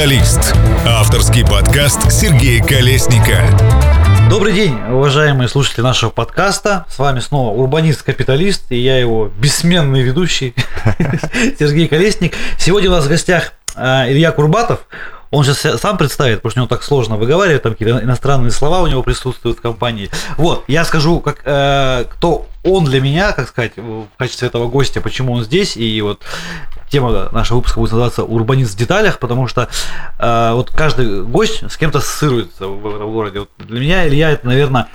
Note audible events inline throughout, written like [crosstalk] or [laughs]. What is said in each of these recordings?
«Капиталист» – авторский подкаст Сергея Колесника. Добрый день, уважаемые слушатели нашего подкаста. С вами снова урбанист-капиталист и я его бессменный ведущий [laughs] Сергей Колесник. Сегодня у нас в гостях э, Илья Курбатов. Он сейчас сам представит, потому что у него так сложно выговаривать, там какие-то иностранные слова у него присутствуют в компании. Вот, я скажу, как, э, кто он для меня, как сказать, в качестве этого гостя, почему он здесь, и вот тема нашего выпуска будет называться «Урбанист в деталях», потому что э, вот каждый гость с кем-то ассоциируется в этом городе. Вот для меня Илья это, наверное,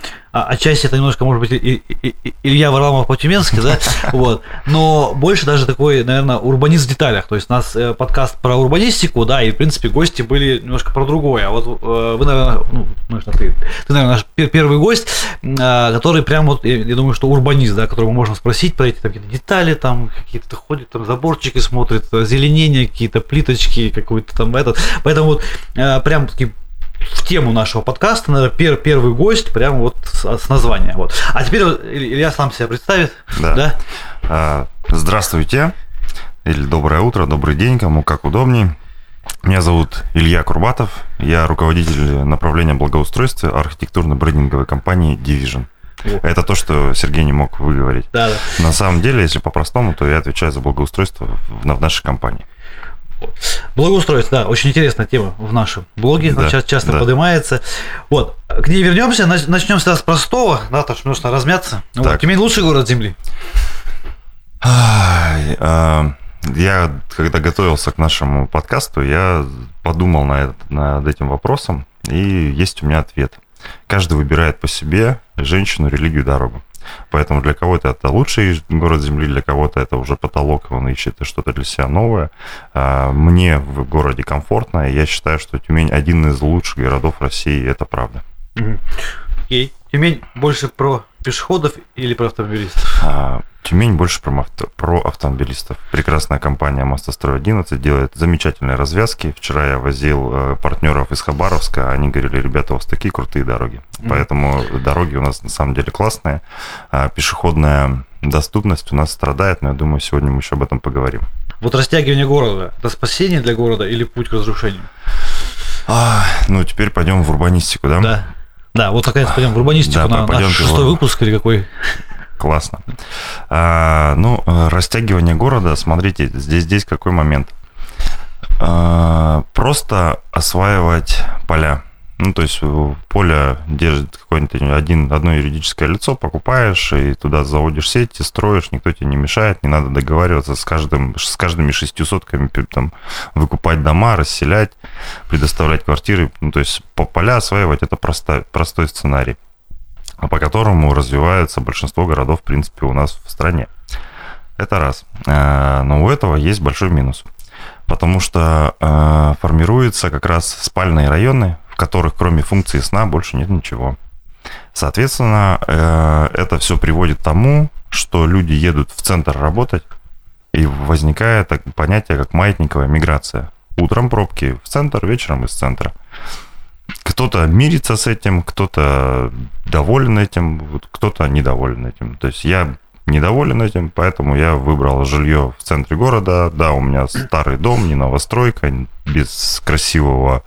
отчасти это немножко, может быть, и, и, и, Илья Варламов по-тюменски, да, [laughs] вот, но больше даже такой, наверное, урбанист в деталях, то есть у нас э, подкаст про урбанистику, да, и, в принципе, гости были немножко про другое, а вот э, вы, наверное, ну, конечно, ты, ты, наверное, наш первый гость, э, который прям вот, я, думаю, что урбанист, да, которого можно спросить про эти там, какие-то детали, там, какие-то ходит, там, заборчики смотрит, озеленение, какие-то плиточки, какой-то там этот, поэтому вот прям такие в тему нашего подкаста, наверное, пер, первый гость, прямо вот с, с названия. Вот. А теперь Илья сам себя представит. Да. да? А, здравствуйте, или доброе утро, добрый день, кому как удобней. Меня зовут Илья Курбатов, я руководитель направления благоустройства архитектурно-брендинговой компании Division. Это то, что Сергей не мог выговорить. Да, да. На самом деле, если по-простому, то я отвечаю за благоустройство в, в нашей компании. Благоустройство, да, очень интересная тема в нашем блоге, да, часто, часто да. поднимается. Вот, к ней вернемся, начнем с простого, да, так что нужно размяться. Так. Вот, Тюмень лучший город Земли. А, я, когда готовился к нашему подкасту, я подумал на этот, над этим вопросом, и есть у меня ответ. Каждый выбирает по себе женщину, религию, дорогу. Поэтому для кого-то это лучший город Земли, для кого-то это уже потолок, он ищет что-то для себя новое. А, мне в городе комфортно, и я считаю, что Тюмень один из лучших городов России, это правда. Окей. Тюмень больше про пешеходов или про автомобилистов? А, Тюмень больше про, авто, про автомобилистов. Прекрасная компания «Мостострой 11» делает замечательные развязки. Вчера я возил э, партнеров из Хабаровска, они говорили, ребята, у вас такие крутые дороги. Mm-hmm. Поэтому дороги у нас на самом деле классные. А пешеходная доступность у нас страдает, но я думаю, сегодня мы еще об этом поговорим. Вот растягивание города – это спасение для города или путь к разрушению? А, ну, теперь пойдем в урбанистику, да? Да. Да, вот наконец пойдем в урбанистику да, на наш шестой выпуск или какой? Классно. А, ну, растягивание города, смотрите, здесь, здесь какой момент. А, просто осваивать поля. Ну, то есть поле держит какое-нибудь один, одно юридическое лицо, покупаешь и туда заводишь сети, строишь, никто тебе не мешает, не надо договариваться с, каждым, с каждыми шестью сотками, там, выкупать дома, расселять, предоставлять квартиры. Ну, то есть по поля осваивать это простой, простой сценарий, по которому развивается большинство городов, в принципе, у нас в стране. Это раз. А, но у этого есть большой минус потому что э, формируются как раз спальные районы, которых кроме функции сна больше нет ничего. Соответственно, э, это все приводит к тому, что люди едут в центр работать, и возникает понятие как маятниковая миграция. Утром пробки в центр, вечером из центра. Кто-то мирится с этим, кто-то доволен этим, кто-то недоволен этим. То есть я недоволен этим, поэтому я выбрал жилье в центре города. Да, у меня старый дом, не новостройка, без красивого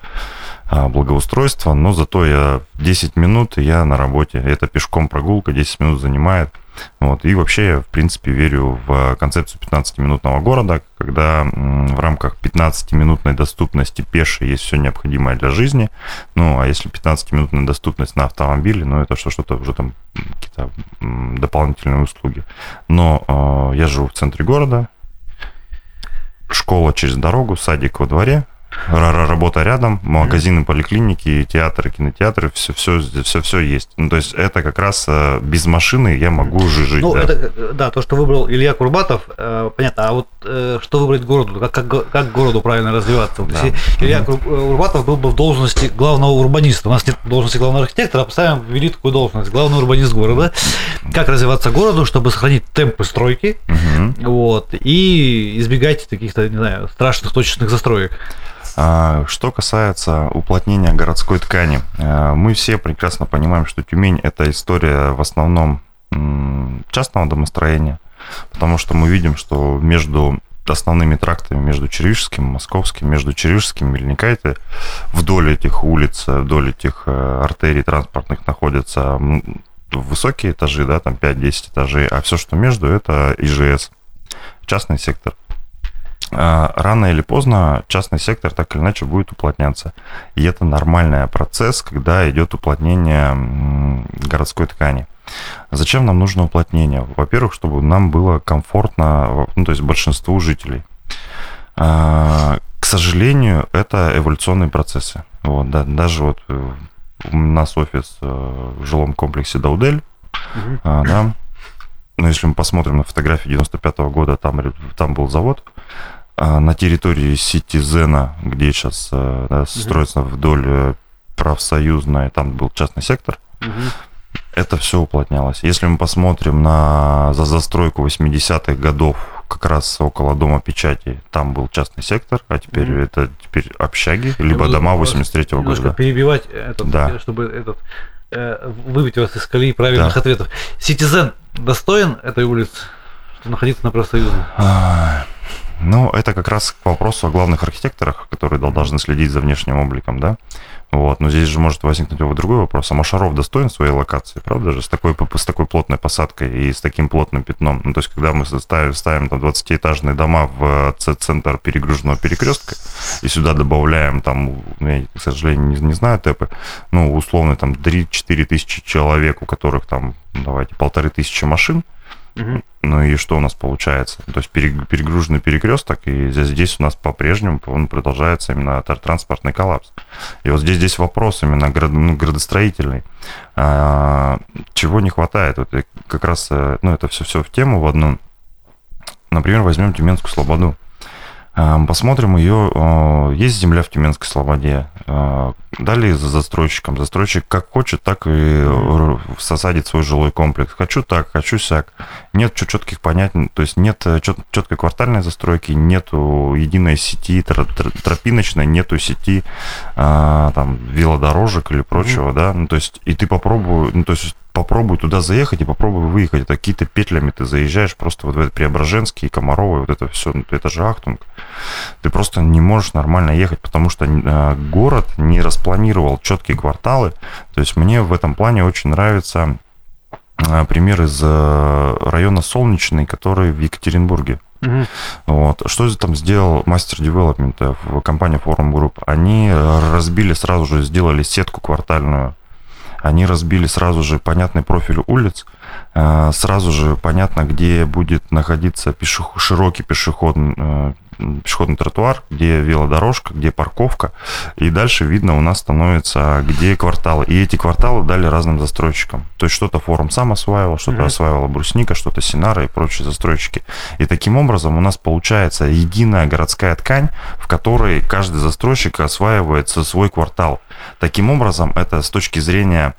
благоустройства, но зато я 10 минут, и я на работе. Это пешком прогулка, 10 минут занимает. Вот. И вообще я, в принципе, верю в концепцию 15-минутного города, когда в рамках 15-минутной доступности пешей есть все необходимое для жизни. Ну, а если 15-минутная доступность на автомобиле, ну, это что, что-то уже там какие-то дополнительные услуги. Но э, я живу в центре города, школа через дорогу, садик во дворе, работа рядом, магазины, поликлиники, театры, кинотеатры, все, все, все, все есть. Ну, то есть это как раз э, без машины я могу уже жить. Ну, да. Это, да, то, что выбрал Илья Курбатов, э, понятно, а вот э, что выбрать городу, как, как, как городу правильно развиваться? Да. Если Илья Курбатов был бы в должности главного урбаниста, у нас нет должности главного архитектора, а поставим ввели такую должность, главный урбанист города, как развиваться городу, чтобы сохранить темпы стройки, угу. вот, и избегать каких-то, не знаю, страшных точечных застроек. А, что касается уплотнения городской ткани, э, мы все прекрасно понимаем, что Тюмень – это история в основном частного домостроения, потому что мы видим, что между основными трактами между Червишским, Московским, между Червишским и Мельникайте. Вдоль этих улиц, вдоль этих э, артерий транспортных находятся высокие этажи, да, там 5-10 этажей, а все, что между, это ИЖС, частный сектор. А, рано или поздно частный сектор так или иначе будет уплотняться. И это нормальный процесс, когда идет уплотнение городской ткани. Зачем нам нужно уплотнение? Во-первых, чтобы нам было комфортно, ну, то есть большинству жителей. А, к сожалению, это эволюционные процессы. Вот, да, даже вот э, у нас офис э, в жилом комплексе Даудель, угу. да, но если мы посмотрим на фотографии 95 -го года, там, там был завод, а на территории Ситизена, где сейчас э, да, строится вдоль профсоюзная, там был частный сектор, угу это все уплотнялось. Если мы посмотрим на за застройку 80-х годов, как раз около дома печати, там был частный сектор, а теперь mm-hmm. это теперь общаги, либо Я дома 83-го года. Да. перебивать, этот, да. чтобы этот, э, выбить вас из колеи правильных да. ответов. Ситизен достоин этой улицы, что находиться на профсоюзной? Ну, это как раз к вопросу о главных архитекторах, которые должны следить за внешним обликом, да. Вот. Но здесь же может возникнуть другой вопрос. А Машаров достоин своей локации, правда же, с такой, с такой плотной посадкой и с таким плотным пятном? Ну, то есть, когда мы ставим, ставим там 20-этажные дома в центр перегруженного перекрестка и сюда добавляем там, я, к сожалению, не, не знаю тэпы, ну, условно, там 3-4 тысячи человек, у которых там, давайте, полторы тысячи машин, ну и что у нас получается? То есть перегруженный перекресток, и здесь, у нас по-прежнему он продолжается именно транспортный коллапс. И вот здесь, здесь вопрос именно град, ну, градостроительный. А, чего не хватает? Вот как раз, э, ну это все, все в тему в одну. Например, возьмем Тюменскую Слободу. Посмотрим ее. Есть земля в Тюменской Слободе. Далее за застройщиком. Застройщик как хочет, так и сосадит свой жилой комплекс. Хочу так, хочу сяк. Нет четких понятий, то есть нет четкой квартальной застройки, нету единой сети тропиночной, нету сети там велодорожек или прочего, mm-hmm. да. Ну, то есть и ты попробуй, ну, то есть попробуй туда заехать и попробуй выехать. Это какие-то петлями ты заезжаешь просто вот в этот Преображенский, Комаровый, вот это все, это же Ахтунг. Ты просто не можешь нормально ехать, потому что э, город не распланировал четкие кварталы. То есть мне в этом плане очень нравится э, пример из э, района Солнечный, который в Екатеринбурге. Угу. Вот. Что там сделал мастер девелопмента в компании Forum Group? Они разбили сразу же, сделали сетку квартальную они разбили сразу же понятный профиль улиц, э, сразу же понятно, где будет находиться пешех... широкий пешеходный, э, пешеходный тротуар, где велодорожка, где парковка. И дальше видно у нас становится, где кварталы. И эти кварталы дали разным застройщикам. То есть что-то форум сам осваивал, что-то mm-hmm. осваивала Брусника, что-то Синара и прочие застройщики. И таким образом у нас получается единая городская ткань, в которой каждый застройщик осваивает свой квартал. Таким образом, это с точки зрения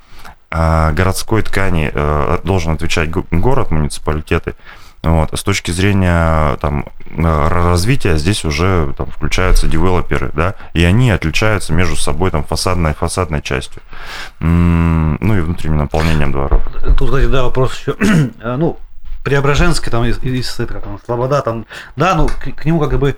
а, городской ткани э, должен отвечать город, муниципалитеты. Вот. С точки зрения там, развития здесь уже там, включаются девелоперы, да, и они отличаются между собой там, фасадной фасадной частью, ну и внутренним наполнением дворов. Тут, кстати, да, вопрос еще, [clears throat] ну, Преображенская, там, из, из, из там, Слобода, там, да, ну, к, к нему как бы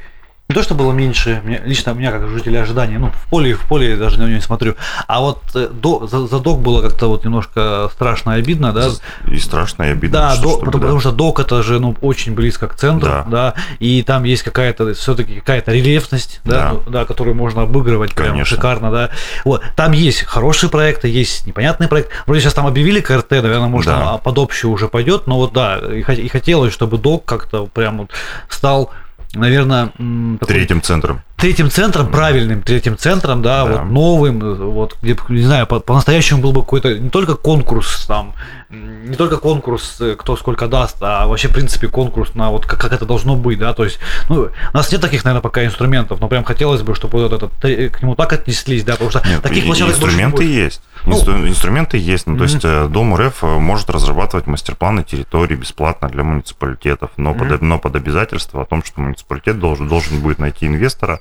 не то, что было меньше, мне, лично у меня как жителя ожидания, ну, в поле, в поле я даже на него не смотрю, а вот э, до, за, за док было как-то вот немножко страшно и обидно, да? И страшно и обидно. Да, что, до, потому, да. потому что док это же, ну, очень близко к центру, да, да и там есть какая-то, все-таки какая-то рельефность, да, да. Ну, да, которую можно обыгрывать прям Конечно. шикарно, да. Вот, там есть хорошие проекты, есть непонятный проект, вроде сейчас там объявили КРТ, наверное, может, да. под общую уже пойдет, но вот, да, и хотелось, чтобы док как-то прям вот стал наверное, такой... третьим центром третьим центром, правильным третьим центром, да, да. вот новым, вот где, не знаю, по- по-настоящему был бы какой-то не только конкурс там, не только конкурс, э, кто сколько даст, а вообще, в принципе, конкурс на вот как, как это должно быть, да, то есть, ну, у нас нет таких, наверное, пока инструментов, но прям хотелось бы, чтобы вот этот, к нему так отнеслись, да, потому что нет, таких площадок инструменты есть. Ну, инструменты есть, ну, то есть mm-hmm. Дом РФ э, может разрабатывать мастер-планы территории бесплатно для муниципалитетов, но, mm-hmm. под, но под обязательство о том, что муниципалитет должен, должен будет найти инвестора,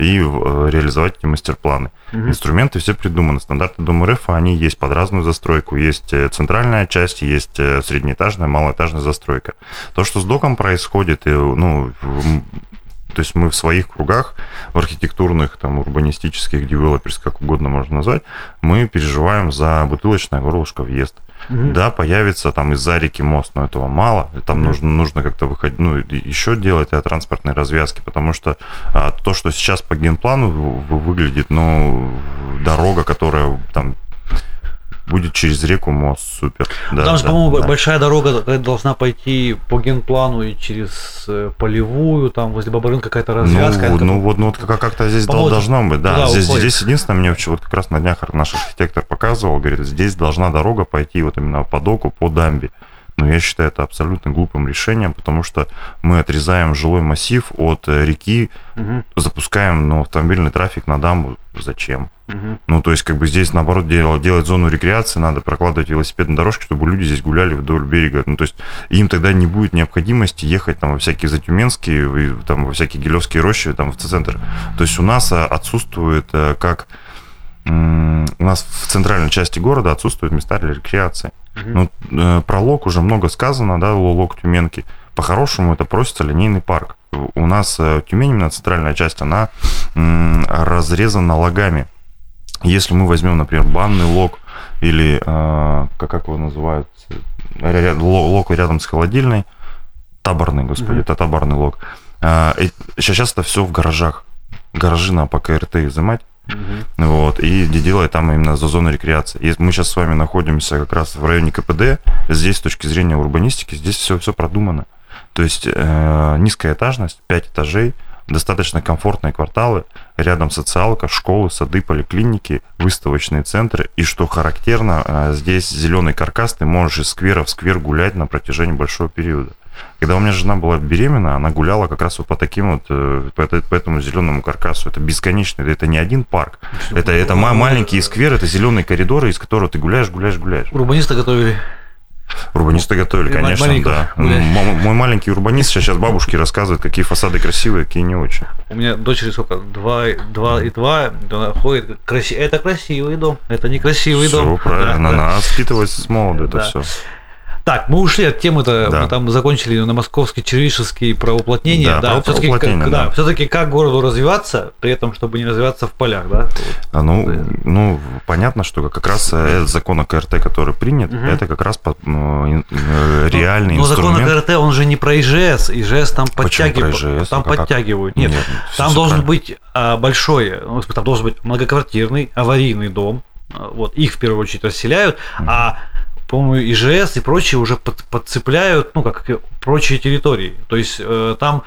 и э, реализовать эти мастер-планы. Мгм. Инструменты все придуманы. Стандарты Дом РФ, они есть под разную застройку. Есть э, центральная часть, есть э, среднеэтажная, малоэтажная застройка. То, что с доком происходит, и, ну, то есть мы в своих кругах, в архитектурных, там, урбанистических, девелоперс, как угодно можно назвать, мы переживаем за бутылочное горлышко въезд. Мгм. Да, появится там из-за реки мост, но этого мало. Там Мгм. нужно, нужно как-то выходить, ну, еще делать о транспортной развязке, потому что а, то, что сейчас по генплану выглядит, ну, дорога, которая там будет через реку мост, супер. Да, Там же, да, по-моему, да. большая дорога такая должна пойти по генплану и через э, полевую, там возле Бабарын какая-то развязка. Ну, Это ну вот, ну вот как- как-то здесь По дол- моде должно быть, да. Здесь, уходит. здесь единственное, мне вообще вот как раз на днях наш архитектор показывал, говорит, здесь должна дорога пойти вот именно по доку, по дамбе. Но я считаю это абсолютно глупым решением, потому что мы отрезаем жилой массив от э, реки, Мгм, запускаем ну, автомобильный трафик на дамбу. Зачем? мгм. Ну, то есть, как бы здесь, наоборот, делать, делать зону рекреации, надо прокладывать велосипедные дорожки, чтобы люди здесь гуляли вдоль берега. Ну, то есть, им тогда не будет необходимости ехать там во всякие Затюменские, там, во всякие Гелевские рощи, там, в центр. То есть, у нас а, отсутствует э, как... У нас в центральной части города отсутствуют места для рекреации. Мгм. Ну, э, про Лок уже много сказано, да, Лок Тюменки. По-хорошему это просится линейный парк. У нас э, Тюмень, именно центральная часть, она м, разрезана лагами. Если мы возьмем, например, банный лог или, э, как, как его называют, ря- ря- ло- лог рядом с холодильной, таборный, господи, Мгм. это таборный лог. А, э, сейчас это все в гаражах. Гаражи на по КРТ изымать. Мгм. Вот, и делать там именно за зону рекреации. И мы сейчас с вами находимся как раз в районе КПД. Здесь, с точки зрения урбанистики, здесь все, все продумано. То есть э, низкая этажность, 5 этажей, достаточно комфортные кварталы, рядом социалка, школы, сады, поликлиники, выставочные центры. И что характерно, э, здесь зеленый каркас, ты можешь из сквера в сквер гулять на протяжении большого периода. Когда у меня жена была беременна, она гуляла как раз вот по таким вот, э, по, по этому зеленому каркасу. Это бесконечно, это не один парк. Это, это ма- маленькие скверы, это зеленые коридоры, из которых ты гуляешь, гуляешь, гуляешь. Урбанисты готовили. Урбанисты готовили, конечно, да. гуляешь. М- Мой маленький урбанист сейчас бабушке рассказывает, какие фасады красивые, какие не очень. У меня дочери сколько? Два, два и два. Она ходит. Краси... Это красивый дом. Это некрасивый Все дом. правильно, Да, да. надо воспитывать с молоду это Да. все. Так, мы ушли от темы-то, Да. мы там закончили на московский червишевский про уплотнение. Да, про все-таки, уплотнение, как, да. да, все-таки как городу развиваться, при этом, чтобы не развиваться в полях, да? А, Ну, Да. ну, понятно, что как раз э, этот закон о КРТ, который принят, Мгм. это как раз под, ну, э, реальный Но закон о инструмент. КРТ, он же не про ИЖС, ИЖС там подтягивают. ИЖС? Там А как? подтягивают. Нет, Нет, там всё должен правильно. быть а, большой, ну, там должен быть многоквартирный, аварийный дом. А, Вот, их в первую очередь расселяют, а по-моему, ИЖС и прочие уже под- подцепляют, ну, как прочие территории. То есть э, там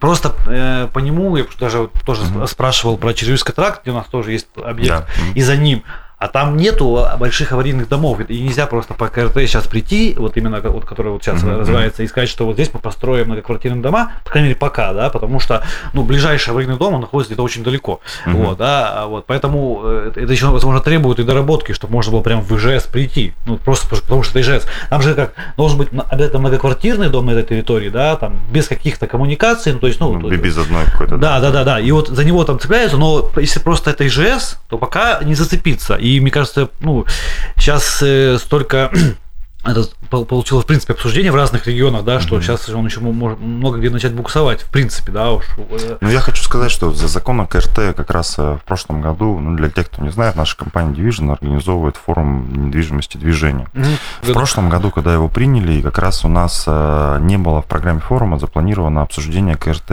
просто э, по нему, я даже вот тоже Мгм. спрашивал про Червивский тракт, где у нас тоже есть объект, Да. Мгм. и за ним. А там нету больших аварийных домов, и нельзя просто по КРТ сейчас прийти, вот именно вот, который вот сейчас Мгм, развивается, и сказать, что вот здесь мы построим многоквартирные дома, по крайней мере пока, да, потому что ну ближайший аварийный дом он находится где-то очень далеко, Мгм. вот, да, а вот, поэтому э, это еще возможно требует и доработки, чтобы можно было прям в ИЖС прийти, ну просто потому- что это ИЖС, там же как должен быть обязательно многоквартирный дом на этой территории, да, там без каких-то коммуникаций, ну то есть ну, Ну, без одной какой-то. да, да, да, да. И вот за него там цепляются, но если просто это ИЖС, то пока не зацепиться. И мне кажется, ну, сейчас э, столько это пол- получилось, в принципе, обсуждение в разных регионах, да, что Мгм. сейчас он еще мо- может много где начать буксовать, в принципе, да, уж. э, Ну, я хочу сказать, что за законом КРТ как раз э, в прошлом году, ну, для тех, кто не знает, наша компания Division организовывает форум недвижимости движения. В прошлом году, когда его приняли, как раз у нас э, не было в программе форума запланировано обсуждение КРТ.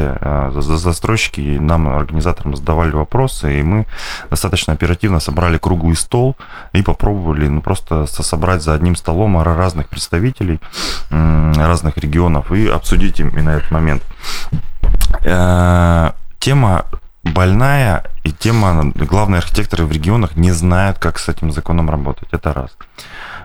За- за- застройщики нам, организаторам, задавали вопросы, и мы достаточно оперативно собрали круглый стол и попробовали ну, просто со- собрать за одним столом разных представителей разных регионов и обсудить именно этот момент. Э, Тема больная, и тема, главные архитекторы в регионах не знают, как с этим законом работать. Это раз.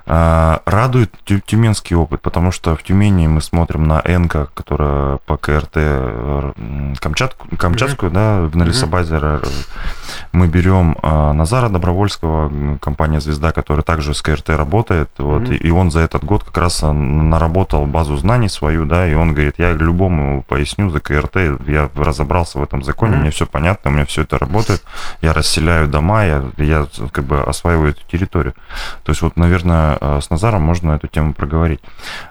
А, радует тю- тюменский опыт, потому что в Тюмени мы смотрим на Энка, которая по КРТ э, Камчатку, Камчатскую, да, на лесобазе. р- Мы берем а, Назара Добровольского, компания «Звезда», которая также с КРТ работает, вот, Мгм. и, и он за этот год как раз а, наработал базу знаний свою, да, и он говорит, я любому поясню за КРТ, я разобрался в этом законе, Мгм. мне все понятно, у меня все это работает, я расселяю дома, я, я как бы осваиваю эту территорию. То есть вот, наверное, э, с Назаром можно эту тему проговорить.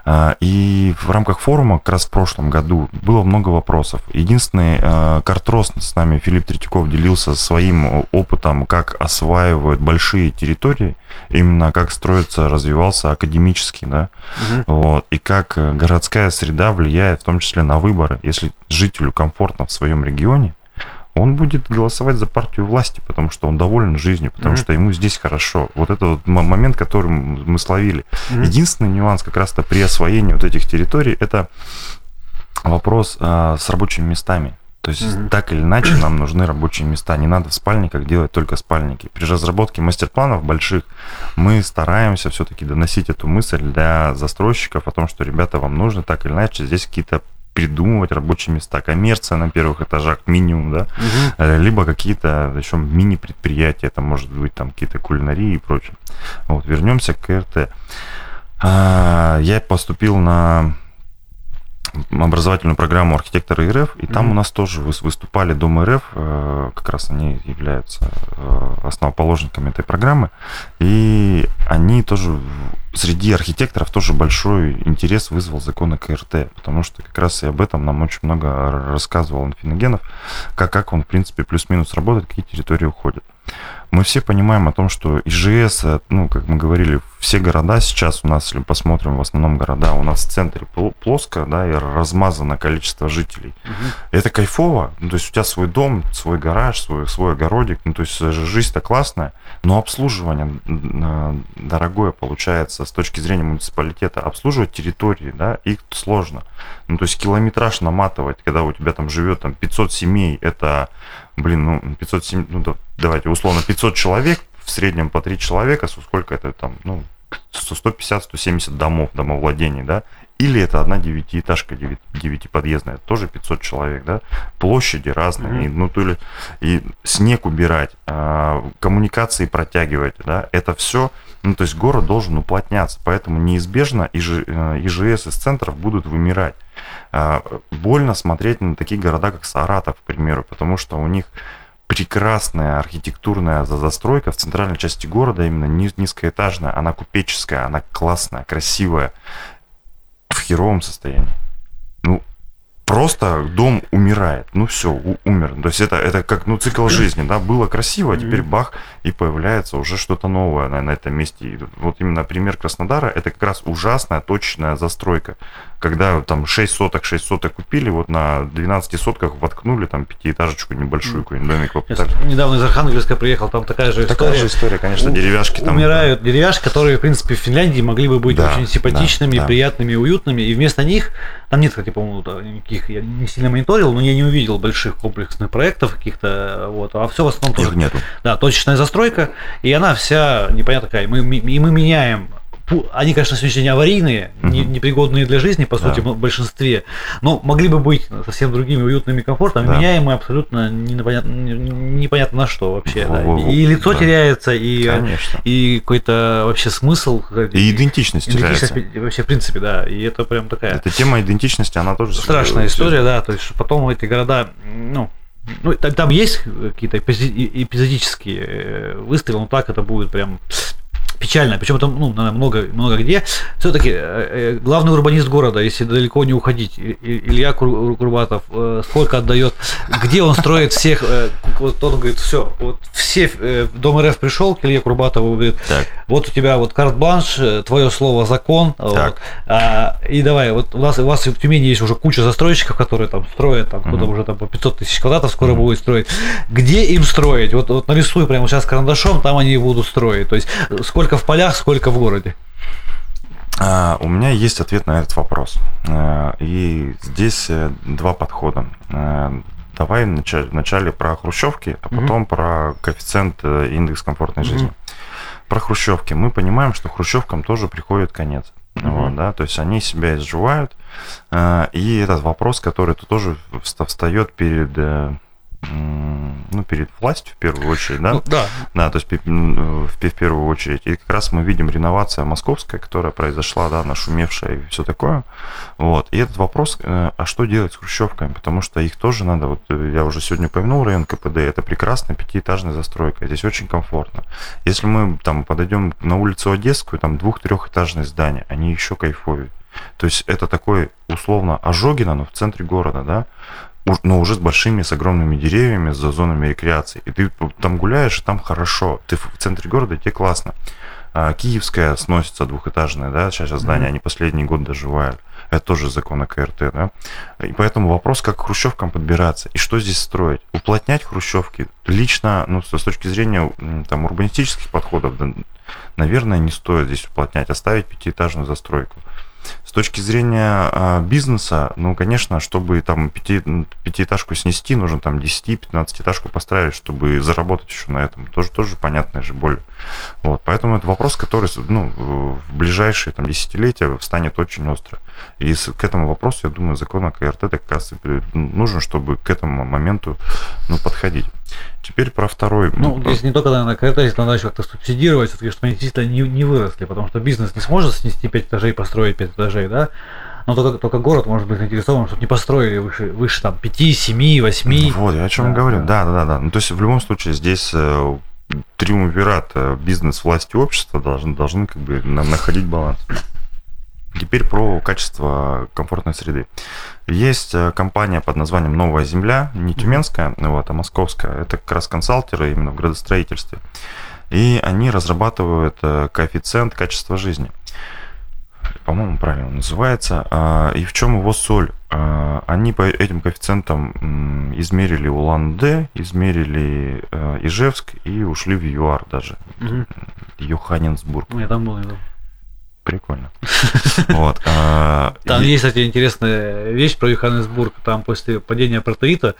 А, И в рамках форума как раз в прошлом году было много вопросов. Единственный э, картрос с нами Филипп Третьяков делился своим опытом, как осваивают большие территории, именно как строится, развивался академический, да, Мгм. вот, и как э, городская среда влияет в том числе на выборы. Если жителю комфортно в своем регионе, он будет голосовать за партию власти, потому что он доволен жизнью, потому Мгм. что ему здесь хорошо. Вот это вот момент, который мы словили. Мгм. Единственный нюанс как раз-то при освоении вот этих территорий, это вопрос а, с рабочими местами. То есть Мгм. так или иначе нам нужны рабочие места. Не надо в спальниках делать только спальники. При разработке мастер-планов больших мы стараемся все-таки доносить эту мысль для застройщиков о том, что, ребята, вам нужно так или иначе здесь какие-то придумывать рабочие места. Коммерция на первых этажах минимум, да. Э, либо какие-то еще мини-предприятия, это может быть там какие-то кулинарии и прочее. Вот, вернемся к КРТ. А, Я поступил на образовательную программу архитектора РФ, и там Мгм. у нас тоже выс- выступали Дом РФ, э, как раз они являются э, основоположниками этой программы, и они тоже в- среди архитекторов тоже большой интерес вызвал закон о КРТ, потому что как раз и об этом нам очень много рассказывал Инфиногенов, как, как он, в принципе, плюс-минус работает, какие территории уходят. Мы все понимаем о том, что ИЖС, э, ну, как мы говорили, все города сейчас у нас, если посмотрим, в основном города, у нас в центре пл- плоско, да, и размазано количество жителей. Мгм. Это кайфово, ну, то есть у тебя свой дом, свой гараж, свой, свой огородик, ну, то есть э, жизнь-то классная, но обслуживание э, дорогое получается с точки зрения муниципалитета. Обслуживать территории, да, их сложно. Ну, то есть километраж наматывать, когда у тебя там живет там 500 семей, это, блин, ну, 500 семей, ну, да- давайте условно 500 человек, в среднем по 3 человека, со сколько это там, ну, 150-170 домов, домовладений, да, или это одна девятиэтажка девятиподъездная, тоже 500 человек, да, площади разные, и, ну, то ли, и снег убирать, а, коммуникации протягивать, да, это все, ну, то есть город должен уплотняться, поэтому неизбежно ИЖ, э, ИЖС из центров будут вымирать. А, Больно смотреть на такие города, как Саратов, к примеру, потому что у них прекрасная архитектурная за- застройка в центральной части города, именно ни- низкоэтажная, она купеческая, она классная, красивая, в херовом состоянии. Ну, просто дом умирает. Ну все, умер. То есть это, это как ну, цикл жизни, да, было красиво, а теперь бах, и появляется уже что-то новое на, на этом месте. И вот именно пример Краснодара, это как раз ужасная точечная застройка. Когда там 6 соток, 6 соток купили, вот на 12 сотках воткнули там пятиэтажечку небольшую, какой-нибудь домик Я попытались. недавно из Архангельска приехал, там такая же Такая история. же история, конечно, У- деревяшки там. Умирают деревяшки, которые, в принципе, в Финляндии могли бы быть Да, очень симпатичными, да, да. приятными, уютными, и вместо них, там нет, кстати, по-моему, никаких, я не сильно мониторил, но я не увидел больших комплексных проектов каких-то, вот, а все в основном Их тоже, нету. да, точечная застройка, и она вся непонятно какая, мы, и мы меняем они, конечно, на сегодняшний день аварийные, не- непригодные для жизни, по Да. сути, в большинстве, но могли бы быть совсем другими, уютными, комфортными, Да. меняемые абсолютно непонятно, непонятно на что вообще. да. Во-во-во. И лицо Да. теряется, и Конечно. и какой-то вообще смысл. И идентичность идентичность теряется. вообще, в принципе, да. И это прям такая Эта тема идентичности, она тоже... страшная история, да. То есть потом эти города, ну, ну, та- там есть какие-то эпизодические э, выстрелы, но так это будет прям печально. Причем там, ну, много, много где. Все-таки главный урбанист города, если далеко не уходить, Илья Кур- Курбатов, э, сколько отдает, где он строит всех, э, вот он говорит, все, вот все, э, Дом РФ пришел к Илье Курбатову, говорит, Так. вот у тебя вот карт-бланш, э, твое слово закон. вот. А, и давай, вот у нас у вас в Тюмени есть уже куча застройщиков, которые там строят, там кто-то Мгм. уже там по 500 тысяч квадратов скоро будет строить. Где им строить? Вот, вот нарисуй прямо сейчас карандашом, там они будут строить. То есть э, сколько в полях, сколько в городе. А, У меня есть ответ на этот вопрос. А, И здесь э, два подхода. А, Давай вначале, вначале про хрущевки, а потом про коэффициент э, индекс комфортной жизни. Про хрущевки. Мы понимаем, что хрущевкам тоже приходит конец. Мгм. Вот, да, то есть они себя изживают. И этот вопрос, который тут тоже вста- встает перед, э, ну, перед властью в первую очередь, да, Ну, да. да, то есть в, первую очередь. И как раз мы видим реновация московская, которая произошла, да, нашумевшая и все такое. Вот. И этот вопрос, э, а что делать с хрущевками? Потому что их тоже надо, вот э, я уже сегодня упомянул район КПД, это прекрасная пятиэтажная застройка, здесь очень комфортно. Если мы там подойдем на улицу Одесскую, там двух-трехэтажные здания, они еще кайфовее. То есть это такой условно Ожогино, но в центре города, да, но уже с большими, с огромными деревьями, с зонами рекреации. И ты там гуляешь, и там хорошо. Ты в центре города, тебе классно. А, Киевская сносится двухэтажная, да, сейчас здание, они последний год доживают. Это тоже закон о КРТ, да. И поэтому вопрос, как к хрущевкам подбираться и что здесь строить. Уплотнять хрущевки лично, ну, с точки зрения там урбанистических подходов, да, наверное, не стоит здесь уплотнять, оставить пятиэтажную застройку. Точки зрения а, бизнеса, ну, конечно, чтобы там пяти, пятиэтажку снести, нужно там 10-15 этажку построить, чтобы заработать еще на этом. Тоже, тоже понятная же боль. Вот, поэтому это вопрос, который ну, в ближайшие там, десятилетия станет очень остро. И к этому вопросу, я думаю, закон о КРТ как раз нужен, чтобы к этому моменту ну, подходить. Теперь про второй. Ну, здесь не только, КРТ, здесь надо еще как-то субсидировать, все-таки, чтобы они действительно не, не выросли, потому что бизнес не сможет снести 5 этажей построить 5 этажей, да? Но только, только город может быть заинтересован, чтобы не построили выше, выше там 5, 7, 8. Вот, я о чем Да, говорю. да. Да, да, да. Ну, то есть в любом случае здесь э, триумвират э, бизнес, власть и общество должны, должны как бы на- находить баланс. Теперь про качество комфортной среды. Есть э, компания под названием «Новая земля», не тюменская, вот, а московская. Это как раз консалтеры именно в градостроительстве. И они разрабатывают э, коэффициент качества жизни. По-моему, правильно он называется. А, И в чем его соль? А, Они по этим коэффициентам измерили Улан-Удэ, измерили э, Ижевск и ушли в ЮАР даже. Мгм. Йоханнесбург. Ну, я там был, я там. Прикольно. [laughs] Вот. а, Там есть, кстати, интересная вещь про Йоханнесбург. Там после падения апартеида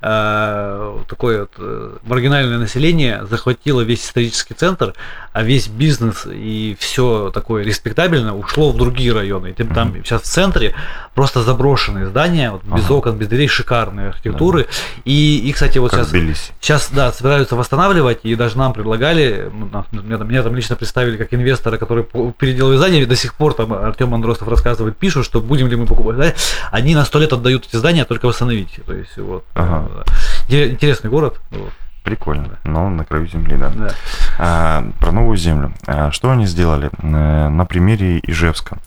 э, такое вот э, маргинальное население захватило весь исторический центр, а весь бизнес и все такое респектабельное ушло в другие районы. И тем- там Мгм. сейчас в центре просто заброшенные здания, вот, без Ага. окон, без дверей, шикарные архитектуры. И, и, кстати, вот как сейчас. Сейчас, да, собираются восстанавливать, и даже нам предлагали, ну, меня, там- меня там лично представили как инвестора, который переделал здание, до сих пор там Артем Андростов рассказывает, пишут, что будем ли мы покупать. Да? Они на сто лет отдают эти здания, только восстановить. То есть, вот. Ага. э, интерес- Интересный город. Вот, Прикольно. Но на краю земли, да. да. А, про новую землю. А, что они сделали? Э, На примере Ижевска.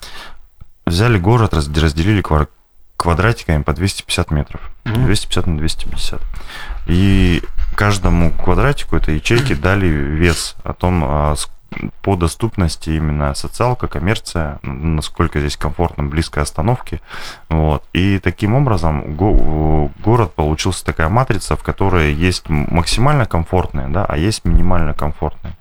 Взяли город, раз- разделили квар- квадратиками по 250 метров. Мгм. 250 на 250. И каждому квадратику этой ячейки дали вес о том, а, по доступности именно социалка, коммерция, насколько здесь комфортно, близко остановки. Вот. И таким образом го- город получился такая матрица, в которой есть максимально комфортные, да, а есть минимально комфортные.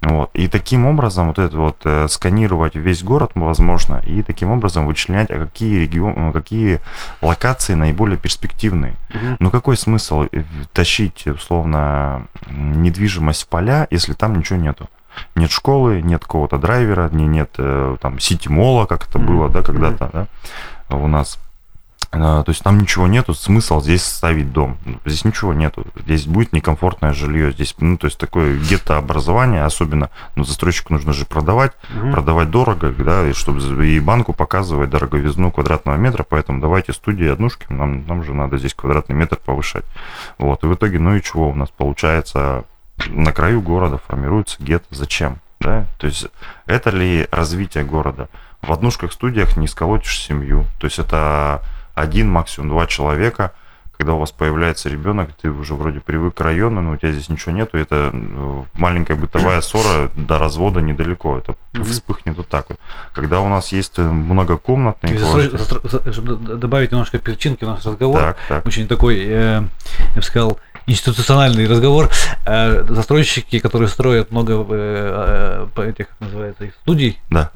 Вот. И таким образом вот это вот э, сканировать весь город возможно, и таким образом вычленять, а какие регионы, какие локации наиболее перспективные. Ну какой смысл э, тащить, условно, недвижимость в поля, если там ничего нету? Нет школы, нет какого-то драйвера, не- нет э, там сити-мола, как это было, да, когда-то, да, у нас. А, То есть там ничего нету, смысл здесь ставить дом. Ну, Здесь ничего нету. Здесь будет некомфортное жилье. Здесь, ну, то есть такое гетто-образование, особенно, ну, застройщику нужно же продавать, Мгм. продавать дорого, да, и чтобы и банку показывать дороговизну квадратного метра, поэтому давайте студии однушки, нам, нам же надо здесь квадратный метр повышать. Вот, и в итоге, ну и чего у нас получается, на краю города формируется гетто, зачем? Да? То есть это ли развитие города? В однушках, студиях не сколотишь семью. То есть это один, максимум два человека, когда у вас появляется ребенок, ты уже вроде привык к району, но у тебя здесь ничего нету, это э, маленькая бытовая ссора до развода недалеко, это вспыхнет вот так вот. Когда у нас есть э, многокомнатные квартиры- за- Чтобы добавить немножко перчинки в наш разговор, так, так, очень такой, э, я бы сказал, институциональный разговор. Э, застройщики, которые строят много э, э, этих, как называется, их студий, да.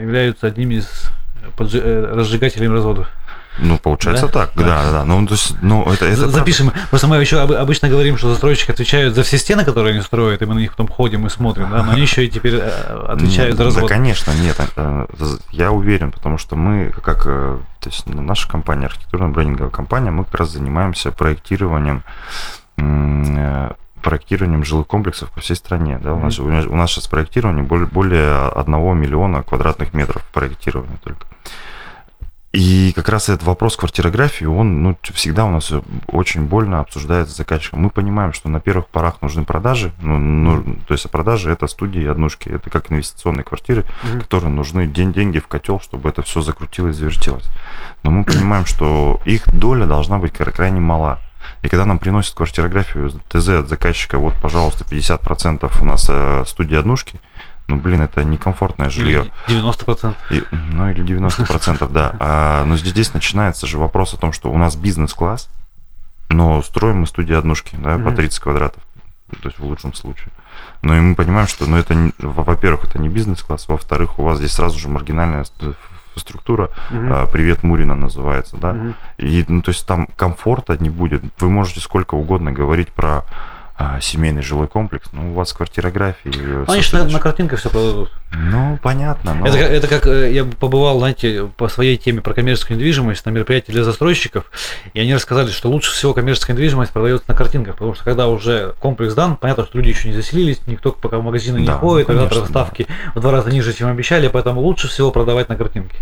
являются одними из разжигателей разводов. Ну, получается Да? так, да, да, да. Ну, то есть, ну, это, это За- правда. Запишем. Просто мы еще об- обычно говорим, что застройщики отвечают за все стены, которые они строят, и мы на них потом ходим и смотрим, да, но они еще и теперь отвечают за Нет, развод. Да, конечно, нет. Я уверен, потому что мы, как то есть наша компания, архитектурная брендинговая компания, мы как раз занимаемся проектированием проектированием жилых комплексов по всей стране. Да? У, нас, у нас- сейчас проектирование более, более 1 миллиона квадратных метров проектирования только. И как раз этот вопрос квартирографии, он ну, всегда у нас очень больно обсуждается с заказчиком. Мы понимаем, что на первых порах нужны продажи. Ну, ну, то есть продажи это студии и однушки. Это как инвестиционные квартиры, Мгм. которые нужны день деньги в котел, чтобы это все закрутилось, завертелось. Но мы понимаем, что их доля должна быть кра- крайне мала. И когда нам приносят квартирографию ТЗ от заказчика, вот, пожалуйста, 50% у нас э, студии однушки, ну, блин, это некомфортное жилье. Или 90%. И- ну, или 90%, да. А, но здесь, начинается же вопрос о том, что у нас бизнес-класс, но строим мы студии однушки, да, по Мгм. 30 квадратов, то есть в лучшем случае. Но и мы понимаем, что, ну, это, во-первых, это не бизнес-класс, во-вторых, у вас здесь сразу же маргинальная ст- структура, Мгм. а, «Привет, Мурина» называется, да, Мгм. и, ну, то есть там комфорта не будет. Вы можете сколько угодно говорить про а, семейный жилой комплекс, но у вас квартирографии... Ну, же на, на картинках все продадут. Ну, понятно, но... Это, как- это как э, я побывал, знаете, по своей теме про коммерческую недвижимость на мероприятии для застройщиков, и они рассказали, что лучше всего коммерческая недвижимость продается на картинках, потому что когда уже комплекс дан, понятно, что люди еще не заселились, никто пока в магазины не Да, ходит, ну, тогда конечно, ставки в два раза ниже, чем обещали, поэтому лучше всего продавать на картинке.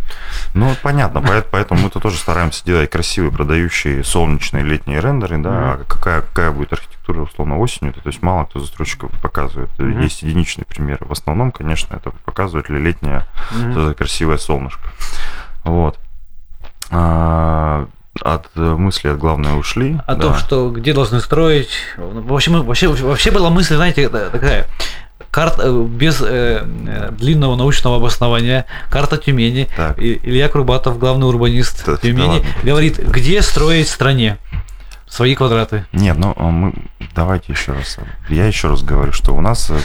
Ну, понятно, поэт- поэтому мы-то тоже стараемся делать красивые, продающие солнечные летние рендеры, да, а какая, какая будет архитектура, условно, осенью, то есть мало кто застройщиков показывает. Мгм. Есть единичные примеры. В основном, конечно, это показывает ли летнее это красивое солнышко. Вот. А, от мысли от главной ушли. О да. том, что где должны строить. В общем, вообще, вообще была мысль, знаете, та- такая. Карта э, без э, э, длинного научного обоснования, карта Тюмени. Так. И Илья Крубатов, главный урбанист Да, да Тюмени, ладно. говорит, где строить в стране свои квадраты. Нет, ну а мы давайте еще раз. Я еще раз говорю, что у нас э,